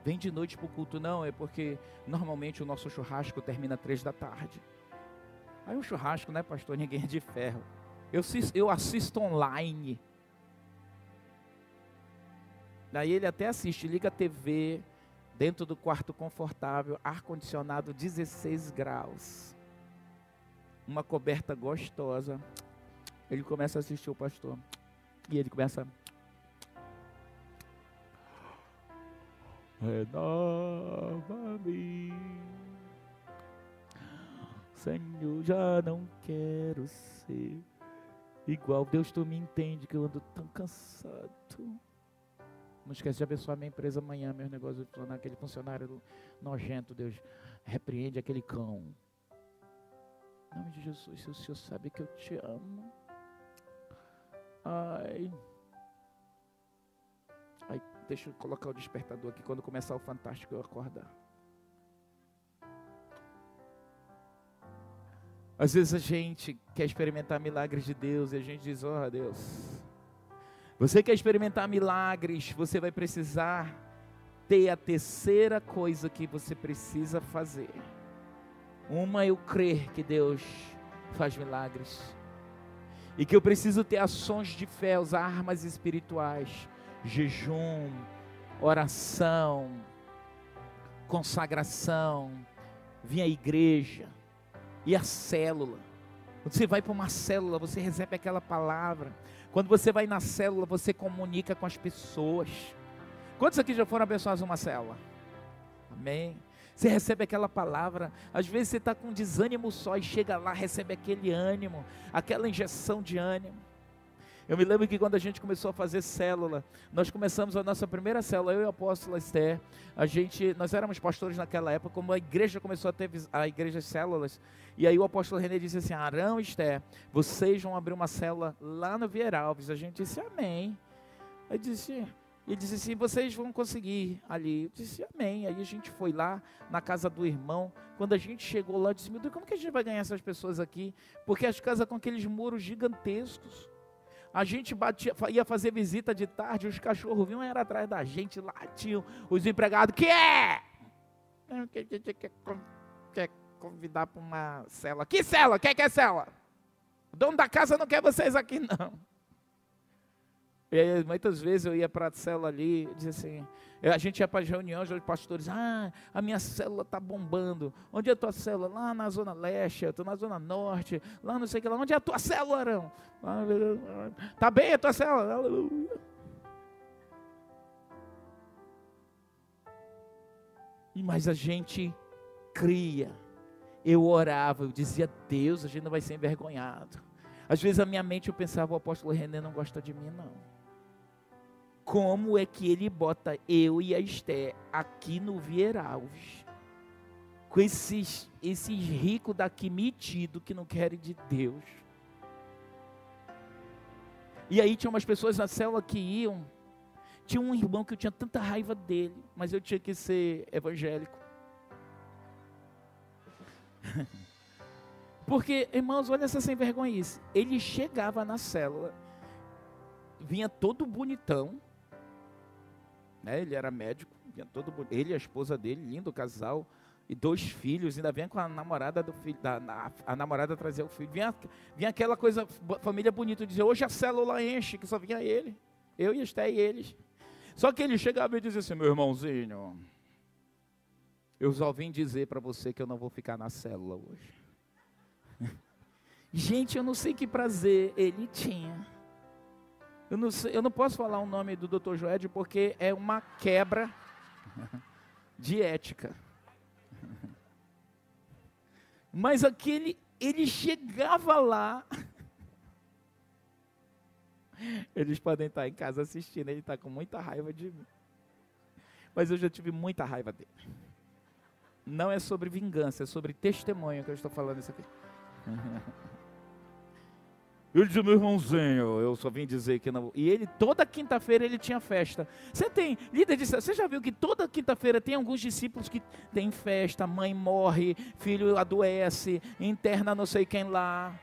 Vem de noite para o culto, não. É porque normalmente o nosso churrasco termina três da tarde. Aí um churrasco, né, pastor? Ninguém é de ferro. Eu, eu assisto online. Daí ele até assiste, liga a TV, dentro do quarto confortável, ar-condicionado 16 graus. Uma coberta gostosa. Ele começa a assistir o pastor. E ele começa. Renova-me. Senhor, já não quero ser igual. Deus, tu me entende que eu ando tão cansado. Não esquece de abençoar minha empresa amanhã, meus negócios, aquele funcionário nojento, Deus. Repreende aquele cão. Em nome de Jesus, o Senhor sabe que eu te amo. Ai. Ai, deixa eu colocar o despertador aqui quando começar o fantástico eu acordar. Às vezes a gente quer experimentar milagres de Deus e a gente diz: Oh Deus, você quer experimentar milagres, você vai precisar ter a terceira coisa que você precisa fazer. Uma eu crer que Deus faz milagres. E que eu preciso ter ações de fé, usar armas espirituais, jejum, oração, consagração, vir à igreja e a célula. Quando você vai para uma célula, você recebe aquela palavra. Quando você vai na célula, você comunica com as pessoas. Quantos aqui já foram abençoados numa célula? Amém. Você recebe aquela palavra, às vezes você está com desânimo só e chega lá, recebe aquele ânimo, aquela injeção de ânimo. Eu me lembro que quando a gente começou a fazer célula, nós começamos a nossa primeira célula, eu e o apóstolo Esther, a gente, nós éramos pastores naquela época, como a igreja começou a ter a igreja células, e aí o apóstolo René disse assim, Arão e Esther, vocês vão abrir uma célula lá no Vieira Alves, a gente disse amém, aí disse, ele disse assim: vocês vão conseguir ali. Eu disse: Amém. Aí a gente foi lá na casa do irmão. Quando a gente chegou lá, eu disse: Meu Deus, como que a gente vai ganhar essas pessoas aqui? Porque as casas com aqueles muros gigantescos. A gente batia, ia fazer visita de tarde, os cachorros vinham era atrás da gente, latiam. Os empregados, que é? Quer convidar para uma cela. Que cela? Quem quer cela? O dono da casa não quer vocês aqui, não. E muitas vezes eu ia para a célula ali dizia assim, a gente ia para as reuniões dos pastores, ah, a minha célula está bombando. Onde é a tua célula? Lá na zona leste, eu estou na zona norte, lá não sei o que lá. Onde é a tua célula, Arão? Está bem a tua célula? Aleluia. Mas a gente cria. Eu orava, eu dizia, Deus, a gente não vai ser envergonhado. Às vezes a minha mente eu pensava, o apóstolo René não gosta de mim, não como é que ele bota eu e a Esté aqui no Vieira Alves, com esses, esses ricos daqui metidos que não querem de Deus. E aí tinha umas pessoas na célula que iam, tinha um irmão que eu tinha tanta raiva dele, mas eu tinha que ser evangélico. Porque, irmãos, olha essa sem vergonha isso. Ele chegava na célula, vinha todo bonitão, né? Ele era médico, todo, ele e a esposa dele, lindo casal, e dois filhos, ainda vem com a namorada do filho, da, a, a namorada trazer o filho. Vinha, vinha aquela coisa, família bonita, dizer, hoje a célula enche, que só vinha ele, eu e Esté e eles. Só que ele chegava e dizia assim, meu irmãozinho, eu só vim dizer para você que eu não vou ficar na célula hoje. Gente, eu não sei que prazer ele tinha eu não, sei, eu não posso falar o nome do Dr. Joed porque é uma quebra de ética. Mas aquele, ele chegava lá. Eles podem estar em casa assistindo, ele está com muita raiva de mim. Mas eu já tive muita raiva dele. Não é sobre vingança, é sobre testemunho que eu estou falando isso aqui. Eu disse, meu irmãozinho, eu só vim dizer que não. E ele, toda quinta-feira, ele tinha festa. Você tem, líder disse, você já viu que toda quinta-feira tem alguns discípulos que tem festa, mãe morre, filho adoece, interna não sei quem lá.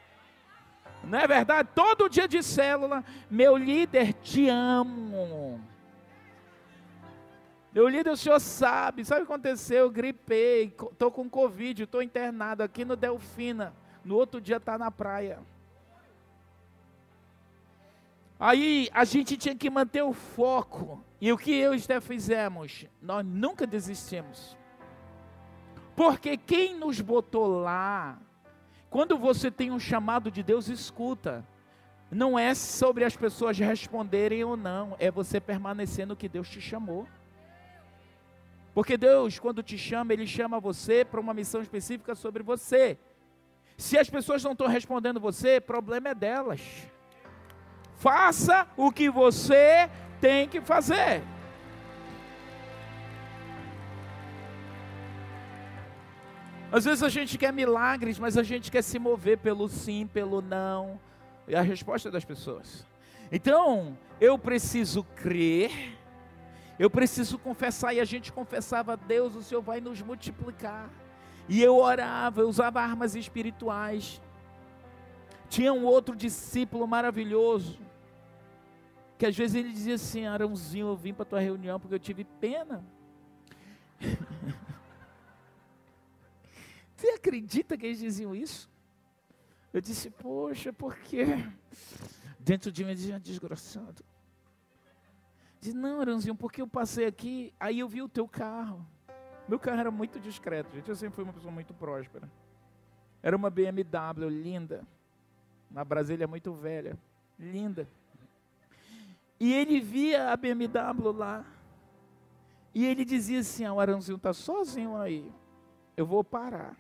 Não é verdade? Todo dia de célula, meu líder, te amo. Meu líder, o senhor sabe, sabe o que aconteceu? Eu gripei, estou com Covid, estou internado aqui no Delfina. No outro dia está na praia. Aí a gente tinha que manter o foco. E o que eu e Steph fizemos? Nós nunca desistimos. Porque quem nos botou lá, quando você tem um chamado de Deus, escuta. Não é sobre as pessoas responderem ou não, é você permanecer no que Deus te chamou. Porque Deus, quando te chama, Ele chama você para uma missão específica sobre você. Se as pessoas não estão respondendo você, problema é delas. Faça o que você tem que fazer. Às vezes a gente quer milagres, mas a gente quer se mover pelo sim, pelo não. É a resposta das pessoas. Então, eu preciso crer, eu preciso confessar, e a gente confessava, Deus, o Senhor vai nos multiplicar. E eu orava, eu usava armas espirituais. Tinha um outro discípulo maravilhoso, que às vezes ele dizia assim: Arãozinho, eu vim para tua reunião porque eu tive pena. Você acredita que eles diziam isso? Eu disse, poxa, por quê? Dentro de mim dizia, desgraçado. Diz, não, Arãozinho, porque eu passei aqui, aí eu vi o teu carro. Meu carro era muito discreto, gente. Eu sempre fui uma pessoa muito próspera. Era uma BMW linda. Uma Brasília muito velha. Linda. E ele via a BMW lá. E ele dizia assim: ah, o Arãozinho está sozinho aí, eu vou parar.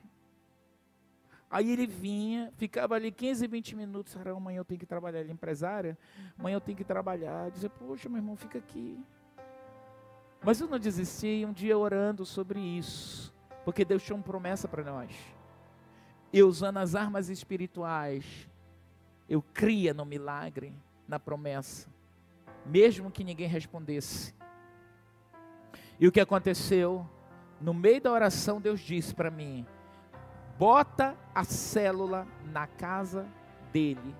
Aí ele vinha, ficava ali 15, 20 minutos. Arão, amanhã eu tenho que trabalhar. Ele é empresária, amanhã eu tenho que trabalhar. Dizia, poxa, meu irmão, fica aqui. Mas eu não desisti, um dia orando sobre isso, porque Deus tinha uma promessa para nós. E usando as armas espirituais, eu cria no milagre, na promessa, mesmo que ninguém respondesse. E o que aconteceu? No meio da oração, Deus disse para mim: bota a célula na casa dele.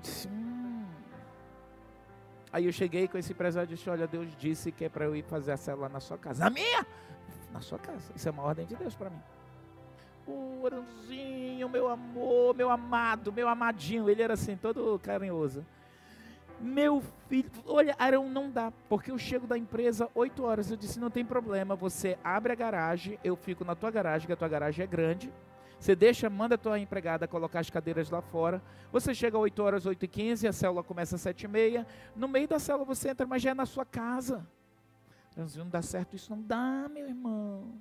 Disse, hum. Aí eu cheguei com esse empresário e disse: Olha, Deus disse que é para eu ir fazer a célula na sua casa. Na minha? Na sua casa. Isso é uma ordem de Deus para mim. O Arãozinho, meu amor, meu amado, meu amadinho. Ele era assim, todo carinhoso. Meu filho, olha, Arão, não dá, porque eu chego da empresa 8 horas. Eu disse: não tem problema, você abre a garagem, eu fico na tua garagem, que a tua garagem é grande. Você deixa, manda a tua empregada colocar as cadeiras lá fora. Você chega às 8 horas, 8 e 15, a célula começa às 7 e meia. No meio da célula você entra, mas já é na sua casa. Não dá certo, isso não dá, meu irmão.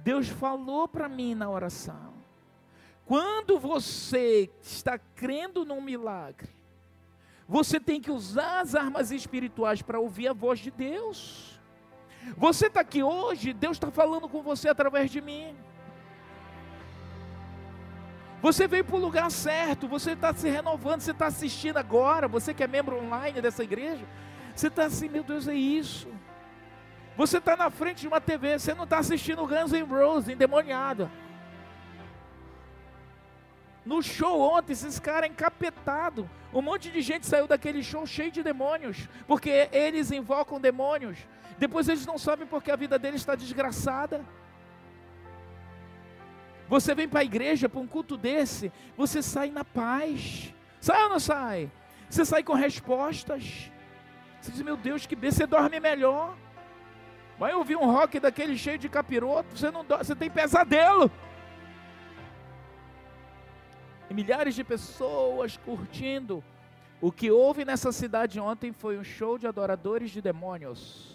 Deus falou para mim na oração. Quando você está crendo num milagre, você tem que usar as armas espirituais para ouvir a voz de Deus. Você está aqui hoje, Deus está falando com você através de mim. Você veio para o lugar certo, você está se renovando, você está assistindo agora, você que é membro online dessa igreja, você está assim, meu Deus, é isso. Você está na frente de uma TV, você não está assistindo Guns N' Roses, endemoniado. No show ontem, esses caras encapetados. Um monte de gente saiu daquele show cheio de demônios. Porque eles invocam demônios. Depois eles não sabem porque a vida deles está desgraçada. Você vem para a igreja, para um culto desse, você sai na paz. Sai ou não sai? Você sai com respostas. Você diz, meu Deus, que bem, você dorme melhor. Vai ouvir um rock daquele cheio de capiroto, você não você tem pesadelo. Milhares de pessoas curtindo. O que houve nessa cidade ontem foi um show de adoradores de demônios.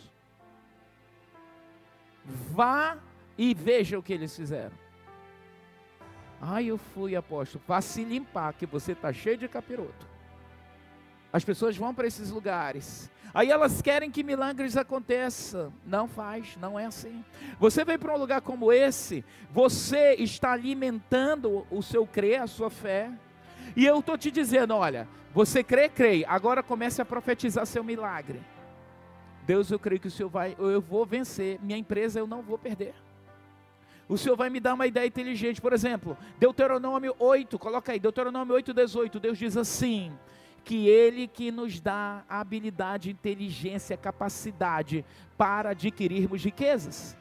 Vá e veja o que eles fizeram. Ai, eu fui, apóstolo. Vá se limpar, que você está cheio de capiroto. As pessoas vão para esses lugares Aí elas querem que milagres aconteçam. Não faz, não é assim. Você vem para um lugar como esse, você está alimentando o seu crer, a sua fé. E eu estou te dizendo: olha, você crê, crê. Agora comece a profetizar seu milagre. Deus, eu creio que o Senhor vai, eu vou vencer. Minha empresa eu não vou perder. O Senhor vai me dar uma ideia inteligente. Por exemplo, Deuteronômio 8, coloca aí, Deuteronômio 8, 18. Deus diz assim: que Ele que nos dá habilidade, inteligência, capacidade para adquirirmos riquezas.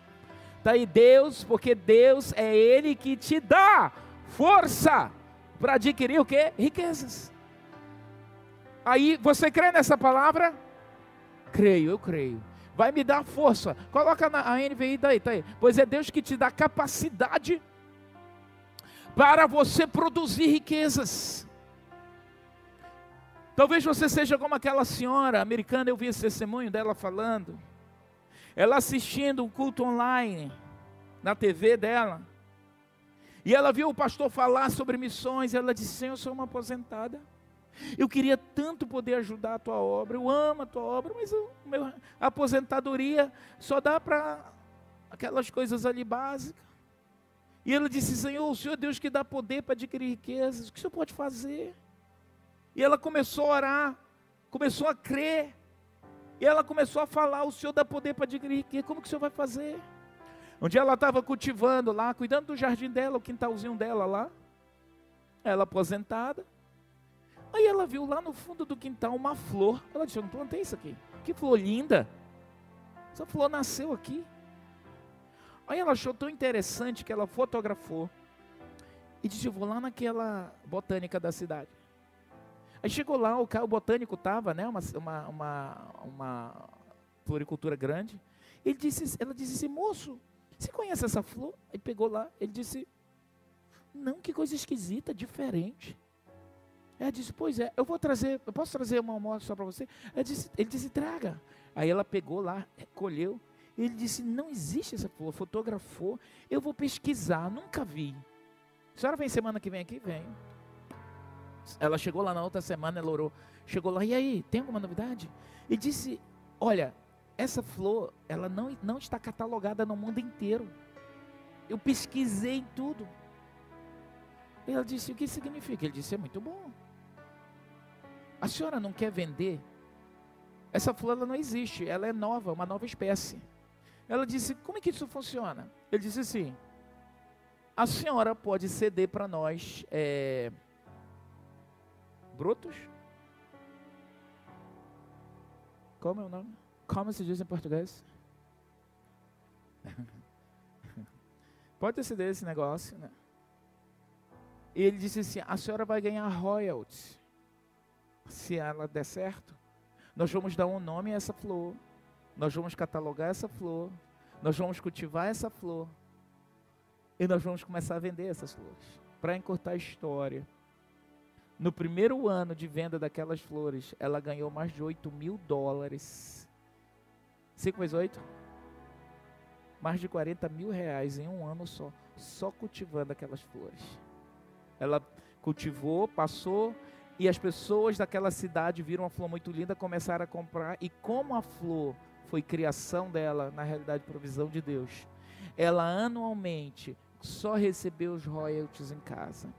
Está aí Deus, porque Deus é Ele que te dá força para adquirir o que? Riquezas. Aí você crê nessa palavra? Creio, eu creio. Vai me dar força. Coloca na a NVI daí, tá aí. Pois é Deus que te dá capacidade para você produzir riquezas. Talvez você seja como aquela senhora americana, eu vi esse testemunho dela falando. Ela assistindo um culto online na TV dela. E ela viu o pastor falar sobre missões, ela disse: Senhor, eu sou uma aposentada. Eu queria tanto poder ajudar a tua obra, eu amo a tua obra, mas eu, meu, a aposentadoria só dá para aquelas coisas ali básicas. E ela disse: Senhor, o Senhor é Deus que dá poder para adquirir riquezas, o que o Senhor pode fazer? E ela começou a orar, começou a crer. E ela começou a falar: o Senhor dá poder para adquirir riqueza, como que o Senhor vai fazer? Um dia ela estava cultivando lá, cuidando do jardim dela, o quintalzinho dela lá. Ela aposentada. Aí ela viu lá no fundo do quintal uma flor. Ela disse: Eu não plantei isso aqui. Que flor linda. Essa flor nasceu aqui. Aí ela achou tão interessante que ela fotografou. E disse: Eu vou lá naquela botânica da cidade. Aí chegou lá, o carro botânico estava, né, uma, uma, uma, uma floricultura grande. Ele disse, ela disse assim, moço, você conhece essa flor? Aí pegou lá, ele disse, não, que coisa esquisita, diferente. Ela disse, pois é, eu vou trazer, eu posso trazer uma amostra só para você? Disse, ele disse, traga. Aí ela pegou lá, colheu. Ele disse: Não existe essa flor. Fotografou. Eu vou pesquisar. Nunca vi. A senhora vem semana que vem aqui? Vem. Ela chegou lá na outra semana, ela orou. Chegou lá, e aí, tem alguma novidade? E disse: Olha, essa flor, ela não, não está catalogada no mundo inteiro. Eu pesquisei tudo. E ela disse: O que significa? Ele disse: É muito bom. A senhora não quer vender? Essa flor ela não existe, ela é nova, uma nova espécie. Ela disse: Como é que isso funciona? Ele disse assim: A senhora pode ceder para nós é, brotos? Como é o nome? Como se diz em português? pode ceder esse negócio, né? E ele disse assim: A senhora vai ganhar royalties se ela der certo. Nós vamos dar um nome a essa flor. Nós vamos catalogar essa flor. Nós vamos cultivar essa flor. E nós vamos começar a vender essas flores. Para encurtar a história. No primeiro ano de venda daquelas flores, ela ganhou mais de 8 mil dólares. 5 mais 8? Mais de 40 mil reais em um ano só. Só cultivando aquelas flores. Ela cultivou, passou e as pessoas daquela cidade viram a flor muito linda, começaram a comprar. E como a flor foi criação dela, na realidade, provisão de Deus, ela anualmente só recebeu os royalties em casa.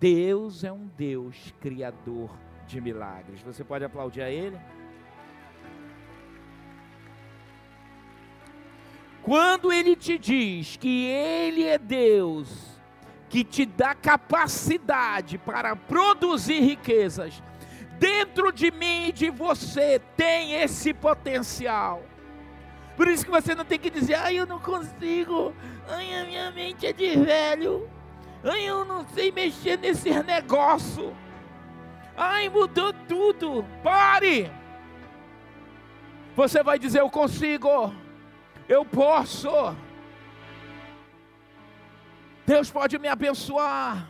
Deus é um Deus criador de milagres. Você pode aplaudir a Ele? Quando Ele te diz que Ele é Deus, que te dá capacidade para produzir riquezas. Dentro de mim e de você tem esse potencial. Por isso que você não tem que dizer, ai, eu não consigo, ai, a minha mente é de velho, ai, eu não sei mexer nesse negócio, ai, mudou tudo. Pare! Você vai dizer, eu consigo, eu posso. Deus pode me abençoar.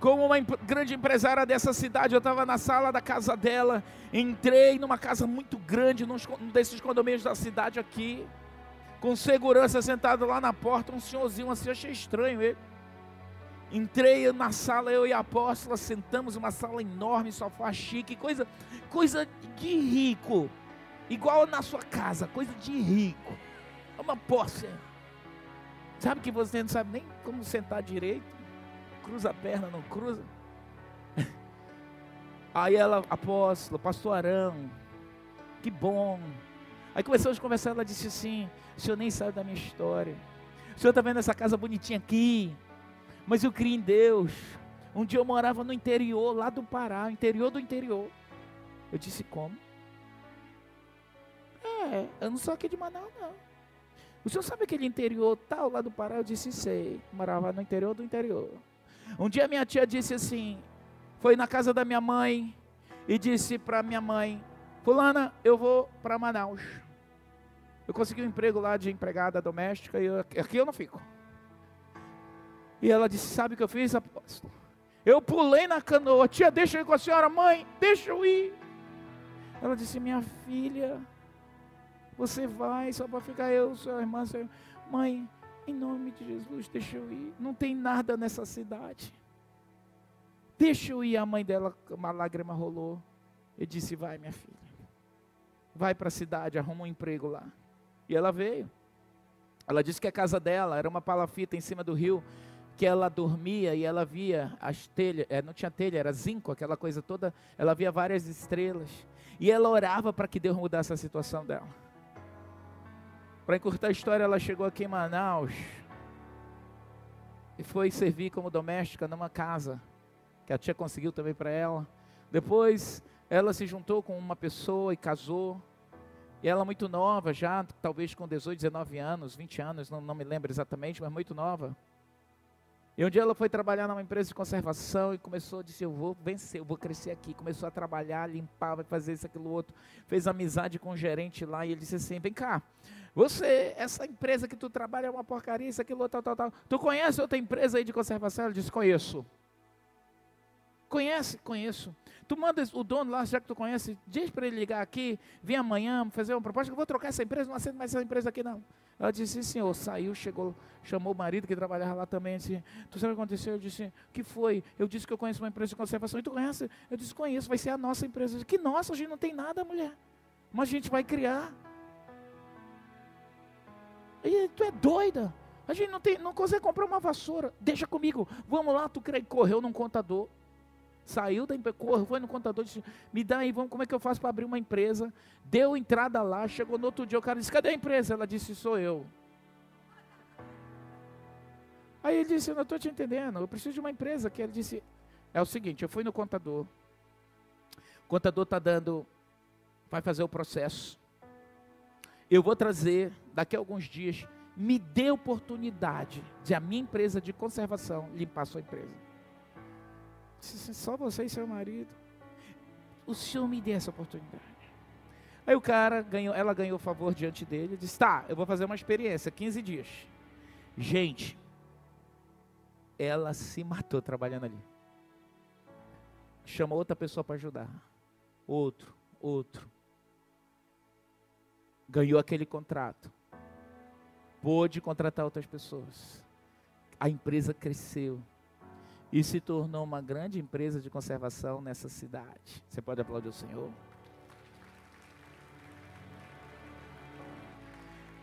Como uma grande empresária dessa cidade, eu estava na sala da casa dela, entrei numa casa muito grande, num desses condomínios da cidade aqui, com segurança sentado lá na porta, um senhorzinho assim, achei estranho ele. Entrei na sala, eu e a apóstola, sentamos uma sala enorme, sofá chique, coisa, coisa de rico, igual na sua casa, coisa de rico. Uma posse. Sabe que você não sabe nem como sentar direito? Cruza a perna, não cruza? Aí ela, apóstolo, pastor Arão, que bom. Aí começamos a conversar, ela disse assim: o senhor nem sabe da minha história. O senhor está vendo essa casa bonitinha aqui, mas eu criei em Deus. Um dia eu morava no interior, lá do Pará, interior do interior. Eu disse: como? É, eu não sou aqui de Manaus, não. O senhor sabe aquele interior tal lá do Pará? Eu disse, sei. Morava no interior do interior. Um dia minha tia disse assim, foi na casa da minha mãe e disse para minha mãe, fulana, eu vou para Manaus. Eu consegui um emprego lá de empregada doméstica e eu, aqui eu não fico. E ela disse, sabe o que eu fiz, apóstolo? Eu pulei na canoa, tia, deixa eu ir com a senhora, mãe, deixa eu ir. Ela disse, minha filha, você vai só para ficar eu, sua irmã, sua irmã. Mãe, em nome de Jesus, deixa eu ir. Não tem nada nessa cidade. Deixa eu ir. A mãe dela, uma lágrima rolou. Eu disse: Vai, minha filha. Vai para a cidade, arruma um emprego lá. E ela veio. Ela disse que a casa dela era uma palafita em cima do rio, que ela dormia e ela via as telhas, é, não tinha telha, era zinco, aquela coisa toda. Ela via várias estrelas. E ela orava para que Deus mudasse a situação dela. Para encurtar a história, ela chegou aqui em Manaus e foi servir como doméstica numa casa que a tia conseguiu também para ela. Depois, ela se juntou com uma pessoa e casou. E ela muito nova, já talvez com 18, 19 anos, 20 anos, não, não me lembro exatamente, mas muito nova. E um dia ela foi trabalhar numa empresa de conservação e começou a dizer, eu vou vencer, eu vou crescer aqui. Começou a trabalhar, limpar, vai fazer isso, aquilo, outro. Fez amizade com o gerente lá e ele disse assim, vem cá, você, essa empresa que tu trabalha é uma porcaria, isso, aquilo, tal, tal, tal. Tu conhece outra empresa aí de conservação? Ela disse, conheço. Conhece? Conheço. Tu manda o dono lá, já que tu conhece, diz para ele ligar aqui, vem amanhã fazer uma proposta, eu vou trocar essa empresa, não aceito mais essa empresa aqui não. Ela disse, senhor, saiu, chegou, chamou o marido que trabalhava lá também, disse, tu sabe o que aconteceu? Eu disse, o que foi? Eu disse que eu conheço uma empresa de conservação, e tu conhece? Eu disse, conheço, vai ser a nossa empresa. Disse, que nossa, a gente não tem nada, mulher. Mas a gente vai criar. E tu é doida. A gente não, tem, não consegue comprar uma vassoura. Deixa comigo. Vamos lá, tu correu num contador. Saiu da empresa, foi no contador, disse, me dá aí, vamos, como é que eu faço para abrir uma empresa? Deu entrada lá, chegou no outro dia, o cara disse, cadê a empresa? Ela disse, sou eu. Aí ele disse, eu não estou te entendendo, eu preciso de uma empresa. Que ele disse, é o seguinte, eu fui no contador, o contador está dando, vai fazer o processo. Eu vou trazer, daqui a alguns dias, me dê oportunidade de a minha empresa de conservação limpar a sua empresa. Só você e seu marido. O senhor me dê essa oportunidade. Aí o cara ganhou, ela ganhou favor diante dele, disse: "Tá, eu vou fazer uma experiência, 15 dias". Gente, ela se matou trabalhando ali. Chamou outra pessoa para ajudar. Outro, outro. Ganhou aquele contrato. Pôde contratar outras pessoas. A empresa cresceu e se tornou uma grande empresa de conservação nessa cidade. Você pode aplaudir o Senhor?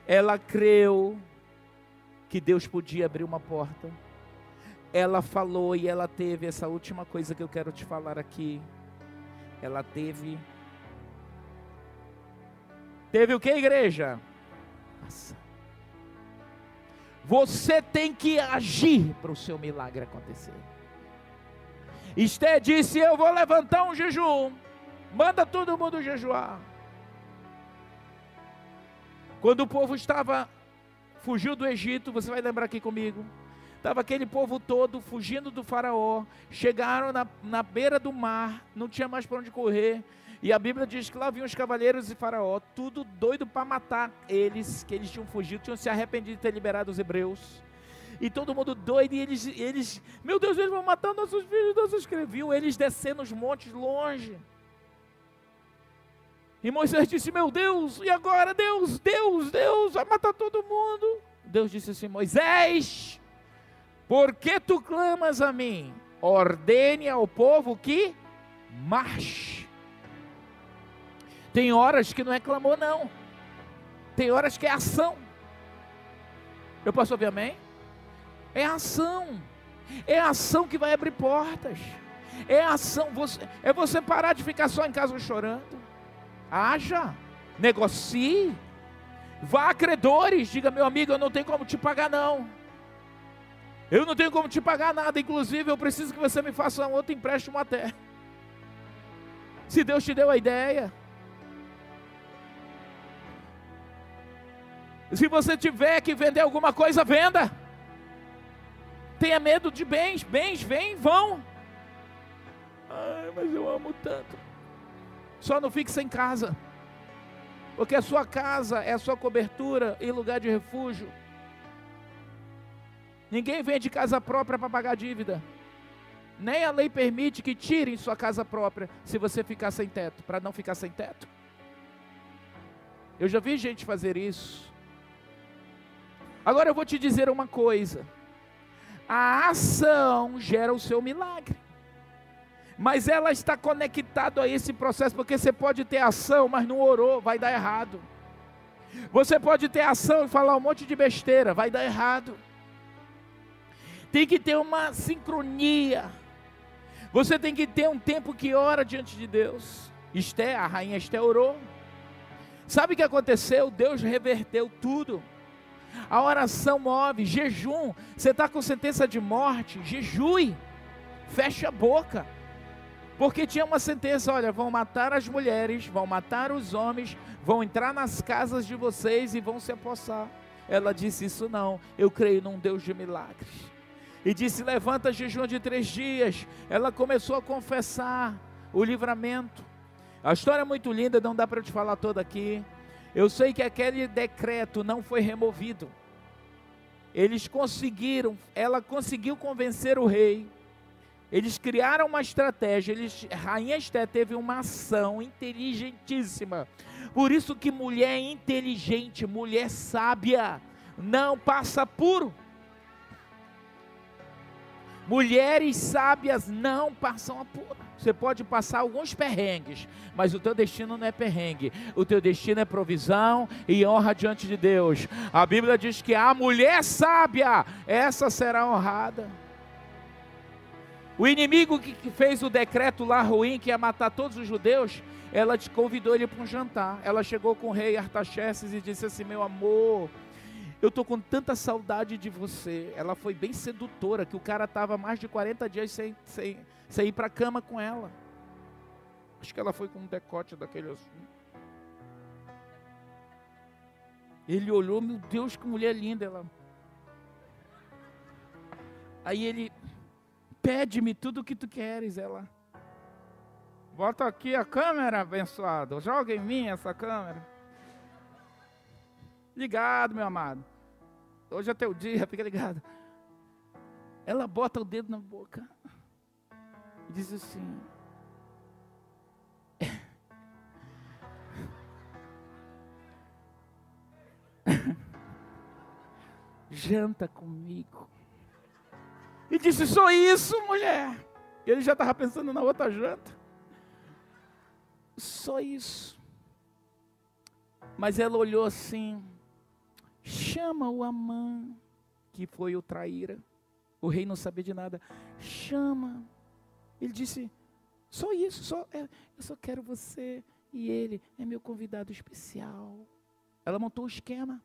Ela creu que Deus podia abrir uma porta. Ela falou e ela teve essa última coisa que eu quero te falar aqui. Ela teve. Teve o que, igreja? Ação. Você tem que agir para o seu milagre acontecer. Esté disse: Eu vou levantar um jejum. Manda todo mundo jejuar. Quando o povo estava fugiu do Egito, você vai lembrar aqui comigo. Estava aquele povo todo fugindo do faraó. Chegaram na, na beira do mar, não tinha mais para onde correr. E a Bíblia diz que lá vinham os cavaleiros e faraó, tudo doido para matar eles, que eles tinham fugido, tinham se arrependido de ter liberado os hebreus e todo mundo doido, e eles, eles meu Deus, eles vão matar nossos filhos, nossos escreviam, eles descendo os montes longe. E Moisés disse: Meu Deus, e agora? Deus, Deus, Deus, vai matar todo mundo. Deus disse assim: Moisés, por que tu clamas a mim? Ordene ao povo que marche. Tem horas que não é clamor, não. Tem horas que é ação. Eu posso ouvir amém? É ação. É ação que vai abrir portas. É ação. Você, é você parar de ficar só em casa chorando. Haja. Negocie. Vá a credores. Diga, meu amigo, eu não tenho como te pagar, não. Eu não tenho como te pagar nada. Inclusive, eu preciso que você me faça um outro empréstimo até. Se Deus te deu a ideia. Se você tiver que vender alguma coisa, venda. Tenha medo de bens, bens vêm, vão. Ai, mas eu amo tanto. Só não fique sem casa. Porque a sua casa é a sua cobertura e lugar de refúgio. Ninguém vende casa própria para pagar dívida. Nem a lei permite que tirem sua casa própria se você ficar sem teto, para não ficar sem teto. Eu já vi gente fazer isso. Agora eu vou te dizer uma coisa. A ação gera o seu milagre. Mas ela está conectada a esse processo, porque você pode ter ação, mas não orou, vai dar errado. Você pode ter ação e falar um monte de besteira, vai dar errado. Tem que ter uma sincronia. Você tem que ter um tempo que ora diante de Deus. Esté, a rainha Esté orou. Sabe o que aconteceu? Deus reverteu tudo. A oração move, jejum. Você está com sentença de morte, jejue, feche a boca. Porque tinha uma sentença: olha, vão matar as mulheres, vão matar os homens, vão entrar nas casas de vocês e vão se apossar. Ela disse: Isso não, eu creio num Deus de milagres. E disse: Levanta jejum de três dias. Ela começou a confessar o livramento. A história é muito linda, não dá para eu te falar toda aqui. Eu sei que aquele decreto não foi removido. Eles conseguiram, ela conseguiu convencer o rei Eles criaram uma estratégia, eles, Rainha Esté teve uma ação inteligentíssima. Por isso que mulher inteligente, mulher sábia, não passa puro. Mulheres sábias não passam apuro. Você pode passar alguns perrengues, mas o teu destino não é perrengue. O teu destino é provisão e honra diante de Deus. A Bíblia diz que a mulher sábia, essa será honrada. O inimigo que fez o decreto lá ruim, que ia matar todos os judeus, ela te convidou ele para um jantar. Ela chegou com o rei Artaxerxes e disse assim: Meu amor, eu estou com tanta saudade de você. Ela foi bem sedutora, que o cara estava mais de 40 dias sem, sem, sem ir para cama com ela. Acho que ela foi com um decote daquele assim. Ele olhou, meu Deus, que mulher linda ela. Aí ele, Pede-me tudo o que tu queres, ela. Bota aqui a câmera, abençoado. Joga em mim essa câmera. Ligado, meu amado. Hoje é teu dia, fica ligado. Ela bota o dedo na boca e diz assim: Janta comigo. E disse: Só isso, mulher. Ele já estava pensando na outra janta. Só isso. Mas ela olhou assim: chama o Amã, que foi o traíra. O rei não sabia de nada. Chama. Ele disse: só isso, só, é, eu só quero você e ele é meu convidado especial. Ela montou o esquema.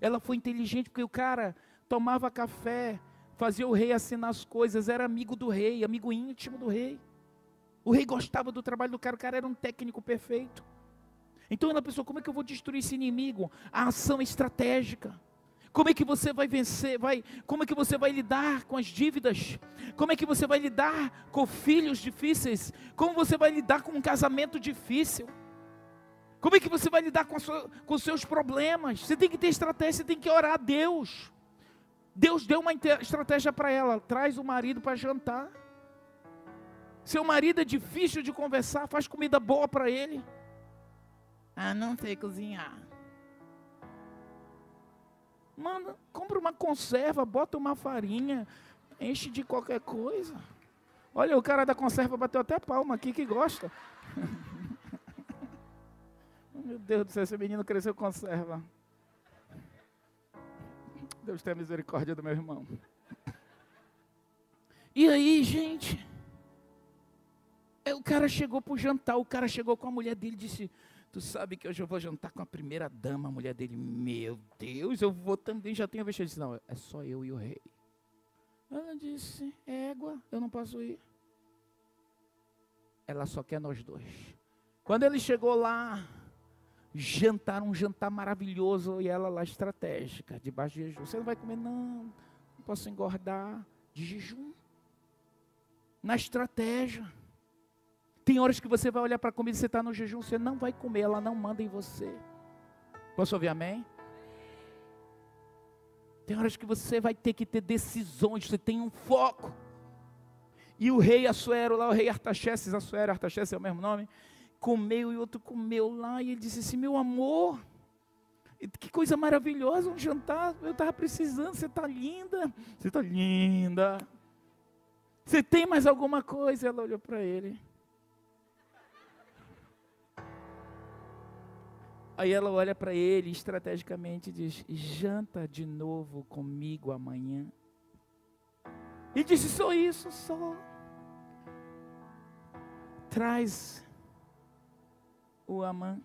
Ela foi inteligente porque o cara tomava café fazia o rei assinar as coisas, era amigo do rei, amigo íntimo do rei. O rei gostava do trabalho do cara, o cara era um técnico perfeito. Então ela pensou: como é que eu vou destruir esse inimigo? A ação estratégica. Como é que você vai vencer? Vai, como é que você vai lidar com as dívidas? Como é que você vai lidar com filhos difíceis? Como você vai lidar com um casamento difícil? Como é que você vai lidar com, sua, com os seus problemas? Você tem que ter estratégia, você tem que orar a Deus. Deus deu uma estratégia para ela: traz o marido para jantar. Seu marido é difícil de conversar, faz comida boa para ele. Ah, não sei cozinhar. Manda, compra uma conserva, bota uma farinha, enche de qualquer coisa. Olha, o cara da conserva bateu até palma aqui que gosta. Meu Deus do céu, esse menino cresceu conserva. Deus tenha misericórdia do meu irmão. E aí, gente, é, o cara chegou para o jantar, o cara chegou com a mulher dele e disse: Tu sabe que hoje eu vou jantar com a primeira dama, a mulher dele, meu Deus, eu vou também, já tenho vestido. Ele disse, não, é só eu e o rei. Ela disse, égua, eu não posso ir. Ela só quer nós dois. Quando ele chegou lá, jantar, um jantar maravilhoso e ela lá estratégica, debaixo de jejum. Você não vai comer, não, não posso engordar de jejum. Na estratégia. Tem horas que você vai olhar para a comida e você está no jejum, você não vai comer, ela não manda em você. Posso ouvir amém? Tem horas que você vai ter que ter decisões, você tem um foco. E o rei Assuero, lá o rei Artaxerxes, Assuero, Artaxerxes é o mesmo nome, comeu e outro comeu lá, e ele disse assim: Meu amor, que coisa maravilhosa, um jantar, eu estava precisando, você está linda, você está linda. Você tem mais alguma coisa? Ela olhou para ele. Aí ela olha para ele estrategicamente e diz: Janta de novo comigo amanhã. E disse: Só isso, só. Traz o Amã.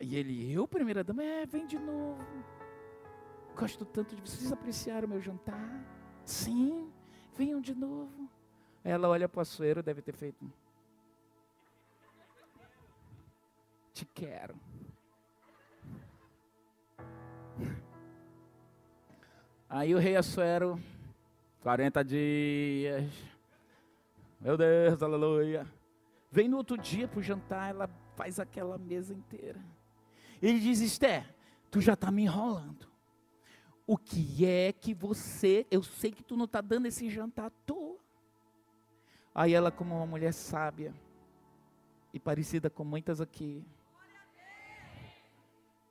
E ele, eu, primeira dama, é, vem de novo. Gosto tanto de vocês apreciar o meu jantar. Sim, venham de novo. Ela olha para o açoeiro, deve ter feito. Te quero. Aí o rei Açoero, 40 dias. Meu Deus, aleluia. Vem no outro dia para o jantar, ela faz aquela mesa inteira. Ele diz: Esther, tu já está me enrolando. O que é que você, eu sei que tu não está dando esse jantar à toa. Aí ela, como uma mulher sábia e parecida com muitas aqui,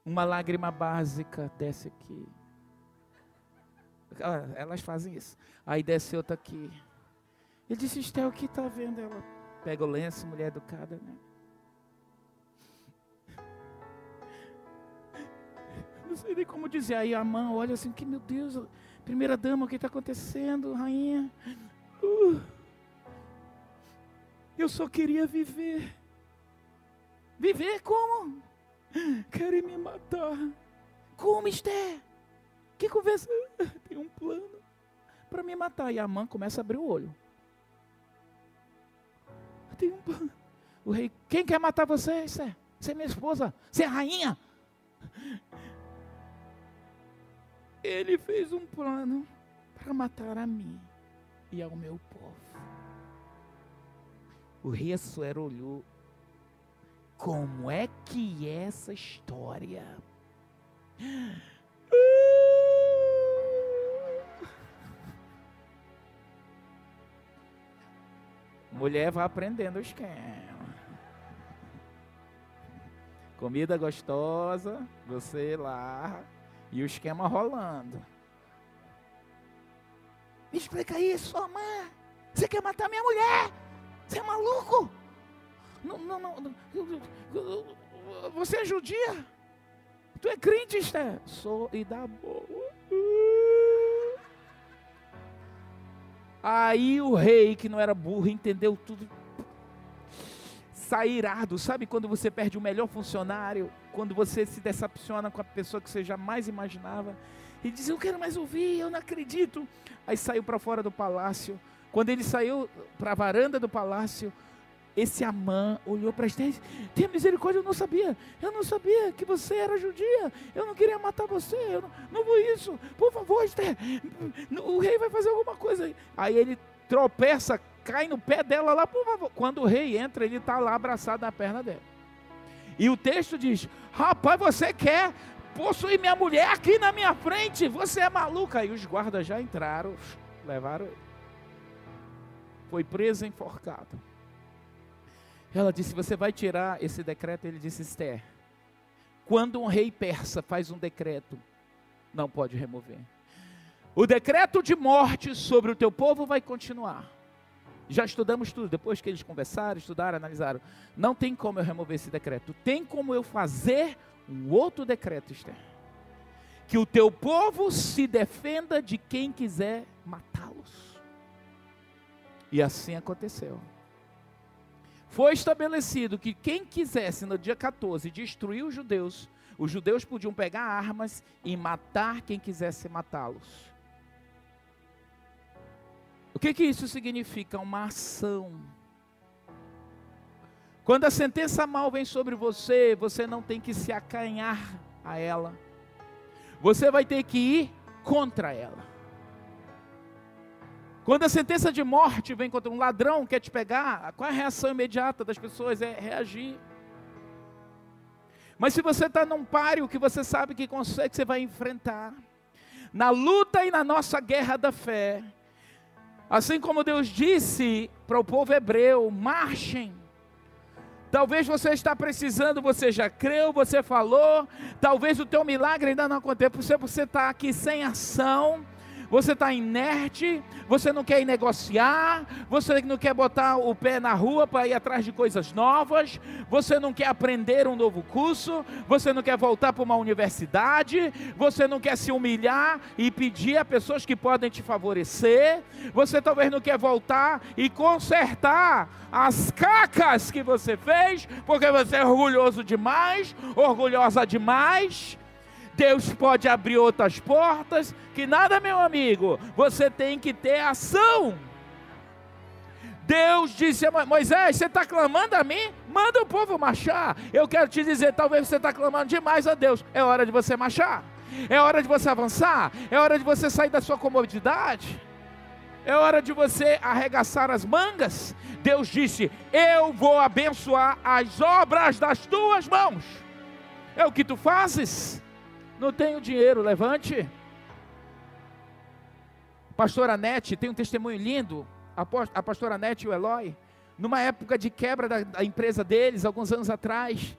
uma lágrima básica desce aqui. Ah, elas fazem isso. Aí desce outra aqui. Ele disse, Estel, o que está vendo? Ela pega o lenço, mulher educada, né? Não sei nem como dizer. Aí a mãe olha assim, que meu Deus, primeira dama, o que está acontecendo, rainha? Uh, eu só queria viver. Viver como? Querem me matar. Como, Esther? Que conversa? Tem um plano para me matar. E a mãe começa a abrir o olho. Tem um plano. O rei, quem quer matar você? Esther? Você é minha esposa. Você é rainha. Ele fez um plano para matar a mim e ao meu povo. O rei Assuero olhou. Como é que é essa história? Mulher vai aprendendo o esquema. Comida gostosa, você lá e o esquema rolando. Me explica isso, mãe. Você quer matar minha mulher? Você é maluco? Não, não, não, Você é judia? Tu é crente, Esther? Sou e dá boa. Aí o rei, que não era burro, entendeu tudo. Sairado, sabe quando você perde o melhor funcionário? Quando você se decepciona com a pessoa que você jamais imaginava? E diz: Eu quero mais ouvir, eu não acredito. Aí saiu para fora do palácio. Quando ele saiu para a varanda do palácio, esse Amã olhou para Esther e disse: Tenha misericórdia, eu não sabia. Eu não sabia que você era judia. Eu não queria matar você. Eu não, não vou isso. Por favor, Esther. O rei vai fazer alguma coisa. Aí ele tropeça, cai no pé dela lá, por favor. Quando o rei entra, ele está lá abraçado na perna dela. E o texto diz: Rapaz, você quer possuir minha mulher aqui na minha frente? Você é maluca. Aí os guardas já entraram, levaram ele. Foi preso e enforcado. Ela disse: Você vai tirar esse decreto? Ele disse: Esther, quando um rei persa faz um decreto, não pode remover. O decreto de morte sobre o teu povo vai continuar. Já estudamos tudo, depois que eles conversaram, estudaram, analisaram. Não tem como eu remover esse decreto. Tem como eu fazer um outro decreto, Esther. Que o teu povo se defenda de quem quiser matá-los. E assim aconteceu foi estabelecido que quem quisesse no dia 14 destruir os judeus, os judeus podiam pegar armas e matar quem quisesse matá-los. O que, que isso significa? Uma ação. Quando a sentença mal vem sobre você, você não tem que se acanhar a ela. Você vai ter que ir contra ela. Quando a sentença de morte vem contra um ladrão quer te pegar, qual é a reação imediata das pessoas? É reagir. Mas se você está num páreo que você sabe que consegue, você vai enfrentar. Na luta e na nossa guerra da fé, assim como Deus disse para o povo hebreu: marchem. Talvez você está precisando, você já creu, você falou, talvez o teu milagre ainda não aconteceu, você está aqui sem ação você está inerte, você não quer ir negociar, você não quer botar o pé na rua para ir atrás de coisas novas, você não quer aprender um novo curso, você não quer voltar para uma universidade, você não quer se humilhar e pedir a pessoas que podem te favorecer, você talvez não quer voltar e consertar as cacas que você fez, porque você é orgulhoso demais, orgulhosa demais. Deus pode abrir outras portas, que nada, meu amigo, você tem que ter ação. Deus disse a Moisés: Você está clamando a mim? Manda o povo marchar. Eu quero te dizer: talvez você está clamando demais a Deus. É hora de você marchar. É hora de você avançar. É hora de você sair da sua comodidade. É hora de você arregaçar as mangas. Deus disse: Eu vou abençoar as obras das tuas mãos. É o que tu fazes. Não tenho dinheiro, levante. Pastora Nete tem um testemunho lindo. a pastora Nete e o Eloy, numa época de quebra da, da empresa deles, alguns anos atrás.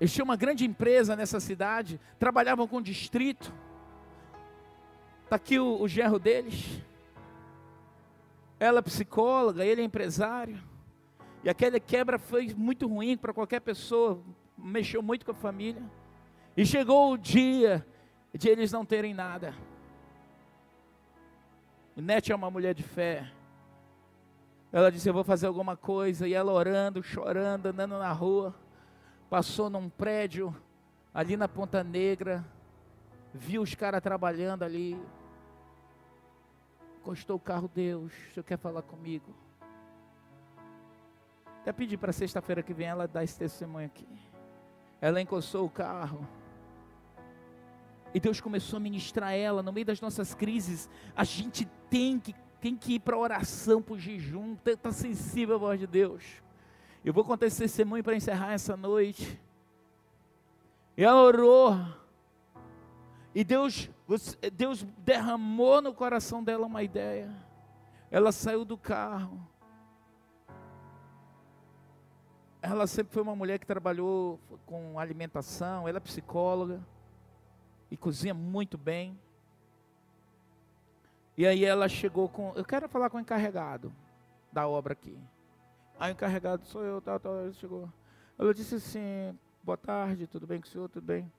Eles tinham uma grande empresa nessa cidade, trabalhavam com distrito. Está aqui o, o deles. Ela é psicóloga, ele é empresário. E aquela quebra foi muito ruim para qualquer pessoa, mexeu muito com a família. E chegou o dia de eles não terem nada. Nete é uma mulher de fé. Ela disse: Eu vou fazer alguma coisa. E ela orando, chorando, andando na rua. Passou num prédio, ali na Ponta Negra. Viu os caras trabalhando ali. Encostou o carro, Deus, o senhor quer falar comigo? Até pedir para sexta-feira que vem ela dar esse testemunho aqui. Ela encostou o carro. E Deus começou a ministrar ela no meio das nossas crises. A gente tem que, tem que ir para a oração, para o jejum. Está sensível à voz de Deus. Eu vou contar esse testemunho para encerrar essa noite. E ela orou. E Deus, Deus derramou no coração dela uma ideia. Ela saiu do carro. Ela sempre foi uma mulher que trabalhou com alimentação, ela é psicóloga e cozinha muito bem. E aí ela chegou com, eu quero falar com o encarregado da obra aqui. Aí o encarregado sou eu, tal, tal, ele chegou. Ela disse assim, boa tarde, tudo bem com o senhor, tudo bem?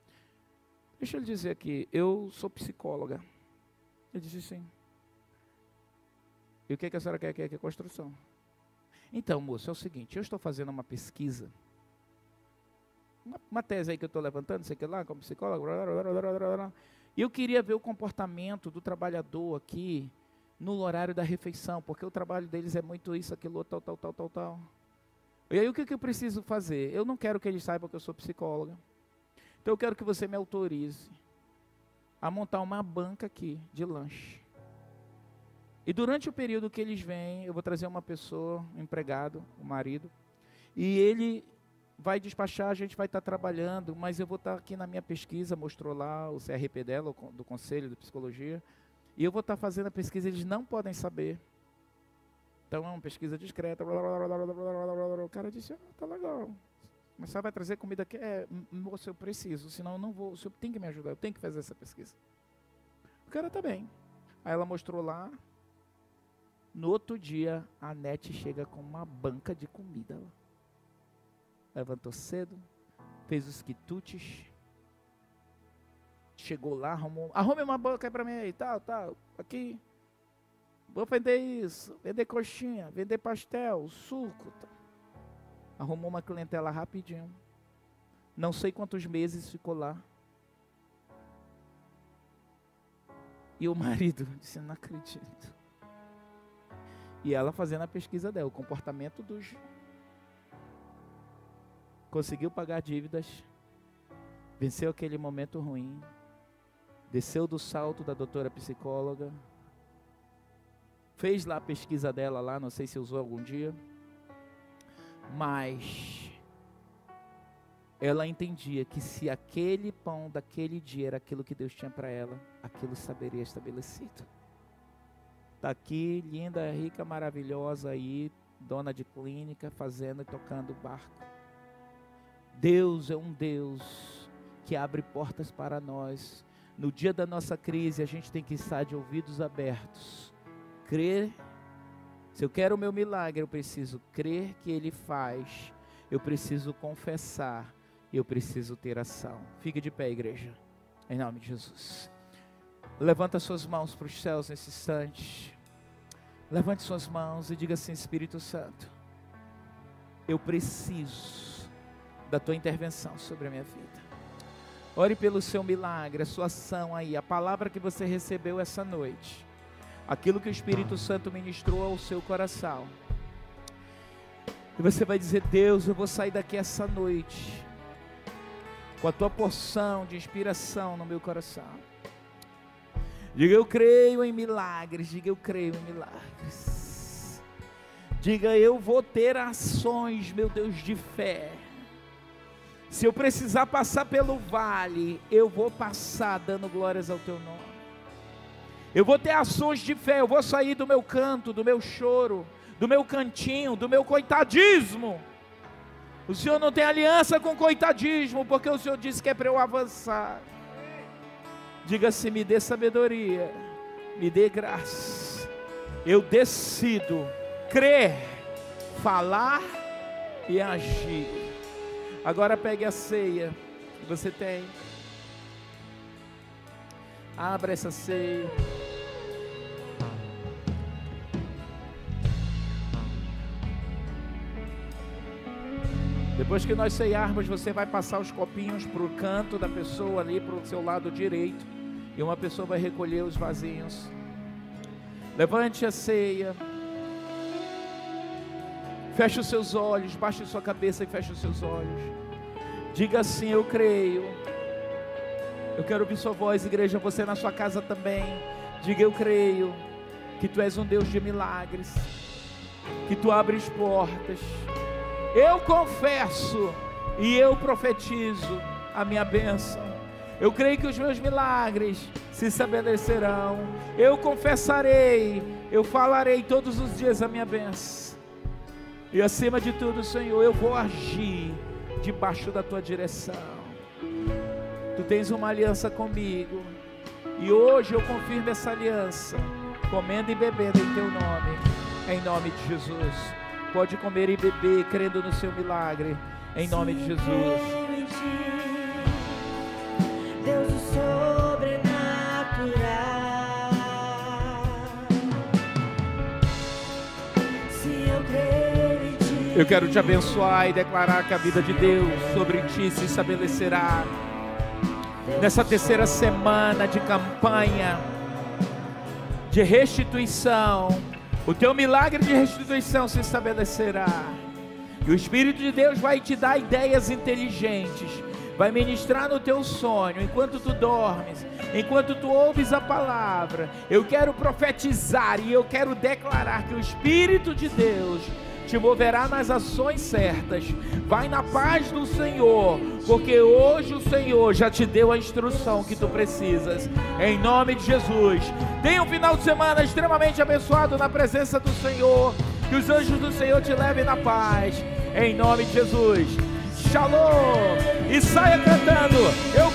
Deixa eu lhe dizer aqui, eu sou psicóloga. Ele disse sim. E o que, é que a senhora quer? Quer que é construção? Então, moço, é o seguinte, eu estou fazendo uma pesquisa, uma, uma tese aí que eu estou levantando, sei que lá, como psicólogo, e eu queria ver o comportamento do trabalhador aqui no horário da refeição, porque o trabalho deles é muito isso, aquilo, tal, tal, tal, tal, tal. E aí o que, que eu preciso fazer? Eu não quero que eles saibam que eu sou psicóloga. Então eu quero que você me autorize a montar uma banca aqui de lanche. E durante o período que eles vêm, eu vou trazer uma pessoa, um empregado, o um marido, e ele vai despachar, a gente vai estar trabalhando, mas eu vou estar aqui na minha pesquisa, mostrou lá o CRP dela, do Conselho de Psicologia, e eu vou estar fazendo a pesquisa, eles não podem saber. Então é uma pesquisa discreta. Blá, blá, blá, o cara disse, ah, tá legal. Mas você vai trazer comida aqui? É, moço, eu preciso, senão eu não vou. O senhor tem que me ajudar, eu tenho que fazer essa pesquisa. O cara tá bem. Aí ela mostrou lá, no outro dia, a Nete chega com uma banca de comida. Levantou cedo, fez os quitutes, chegou lá, arrumou, arrume uma banca para mim aí, tal, tal, aqui. Vou vender isso, vender coxinha, vender pastel, suco. Tal. Arrumou uma clientela rapidinho. Não sei quantos meses ficou lá. E o marido disse: Não acredito. E ela fazendo a pesquisa dela, o comportamento dos. Conseguiu pagar dívidas, venceu aquele momento ruim, desceu do salto da doutora psicóloga, fez lá a pesquisa dela lá, não sei se usou algum dia, mas ela entendia que se aquele pão daquele dia era aquilo que Deus tinha para ela, aquilo saberia estabelecido. Está aqui, linda, rica, maravilhosa aí, dona de clínica, fazendo e tocando barco. Deus é um Deus que abre portas para nós. No dia da nossa crise, a gente tem que estar de ouvidos abertos. Crer. Se eu quero o meu milagre, eu preciso crer que Ele faz. Eu preciso confessar. Eu preciso ter ação. Fique de pé, igreja. Em nome de Jesus. Levanta suas mãos para os céus nesse instante. Levante suas mãos e diga assim: Espírito Santo, eu preciso da tua intervenção sobre a minha vida. Ore pelo seu milagre, a sua ação aí, a palavra que você recebeu essa noite, aquilo que o Espírito Santo ministrou ao seu coração. E você vai dizer: Deus, eu vou sair daqui essa noite com a tua porção de inspiração no meu coração. Diga eu creio em milagres. Diga eu creio em milagres. Diga eu vou ter ações, meu Deus, de fé. Se eu precisar passar pelo vale, eu vou passar dando glórias ao teu nome. Eu vou ter ações de fé, eu vou sair do meu canto, do meu choro, do meu cantinho, do meu coitadismo. O Senhor não tem aliança com coitadismo, porque o Senhor disse que é para eu avançar. Diga-se, me dê sabedoria, me dê graça. Eu decido crer, falar e agir. Agora pegue a ceia que você tem. Abra essa ceia. Depois que nós ceiarmos, você vai passar os copinhos para o canto da pessoa ali, para o seu lado direito. E uma pessoa vai recolher os vasinhos. Levante a ceia. Feche os seus olhos, baixe sua cabeça e feche os seus olhos. Diga assim: Eu creio. Eu quero ouvir sua voz, igreja, você na sua casa também. Diga: Eu creio que tu és um Deus de milagres, que tu abres portas. Eu confesso e eu profetizo a minha bênção. Eu creio que os meus milagres se estabelecerão. Eu confessarei, eu falarei todos os dias a minha bênção. E acima de tudo, Senhor, eu vou agir debaixo da tua direção. Tu tens uma aliança comigo. E hoje eu confirmo essa aliança, comendo e bebendo em teu nome, em nome de Jesus. Pode comer e beber, crendo no seu milagre, em nome de Jesus. Eu quero te abençoar e declarar que a vida de Deus sobre ti se estabelecerá. Nessa terceira semana de campanha de restituição, o teu milagre de restituição se estabelecerá. E o Espírito de Deus vai te dar ideias inteligentes, vai ministrar no teu sonho enquanto tu dormes, enquanto tu ouves a palavra. Eu quero profetizar e eu quero declarar que o Espírito de Deus te moverá nas ações certas. Vai na paz do Senhor, porque hoje o Senhor já te deu a instrução que tu precisas. Em nome de Jesus. Tenha um final de semana extremamente abençoado na presença do Senhor. Que os anjos do Senhor te levem na paz. Em nome de Jesus. Shalom. E saia cantando. Eu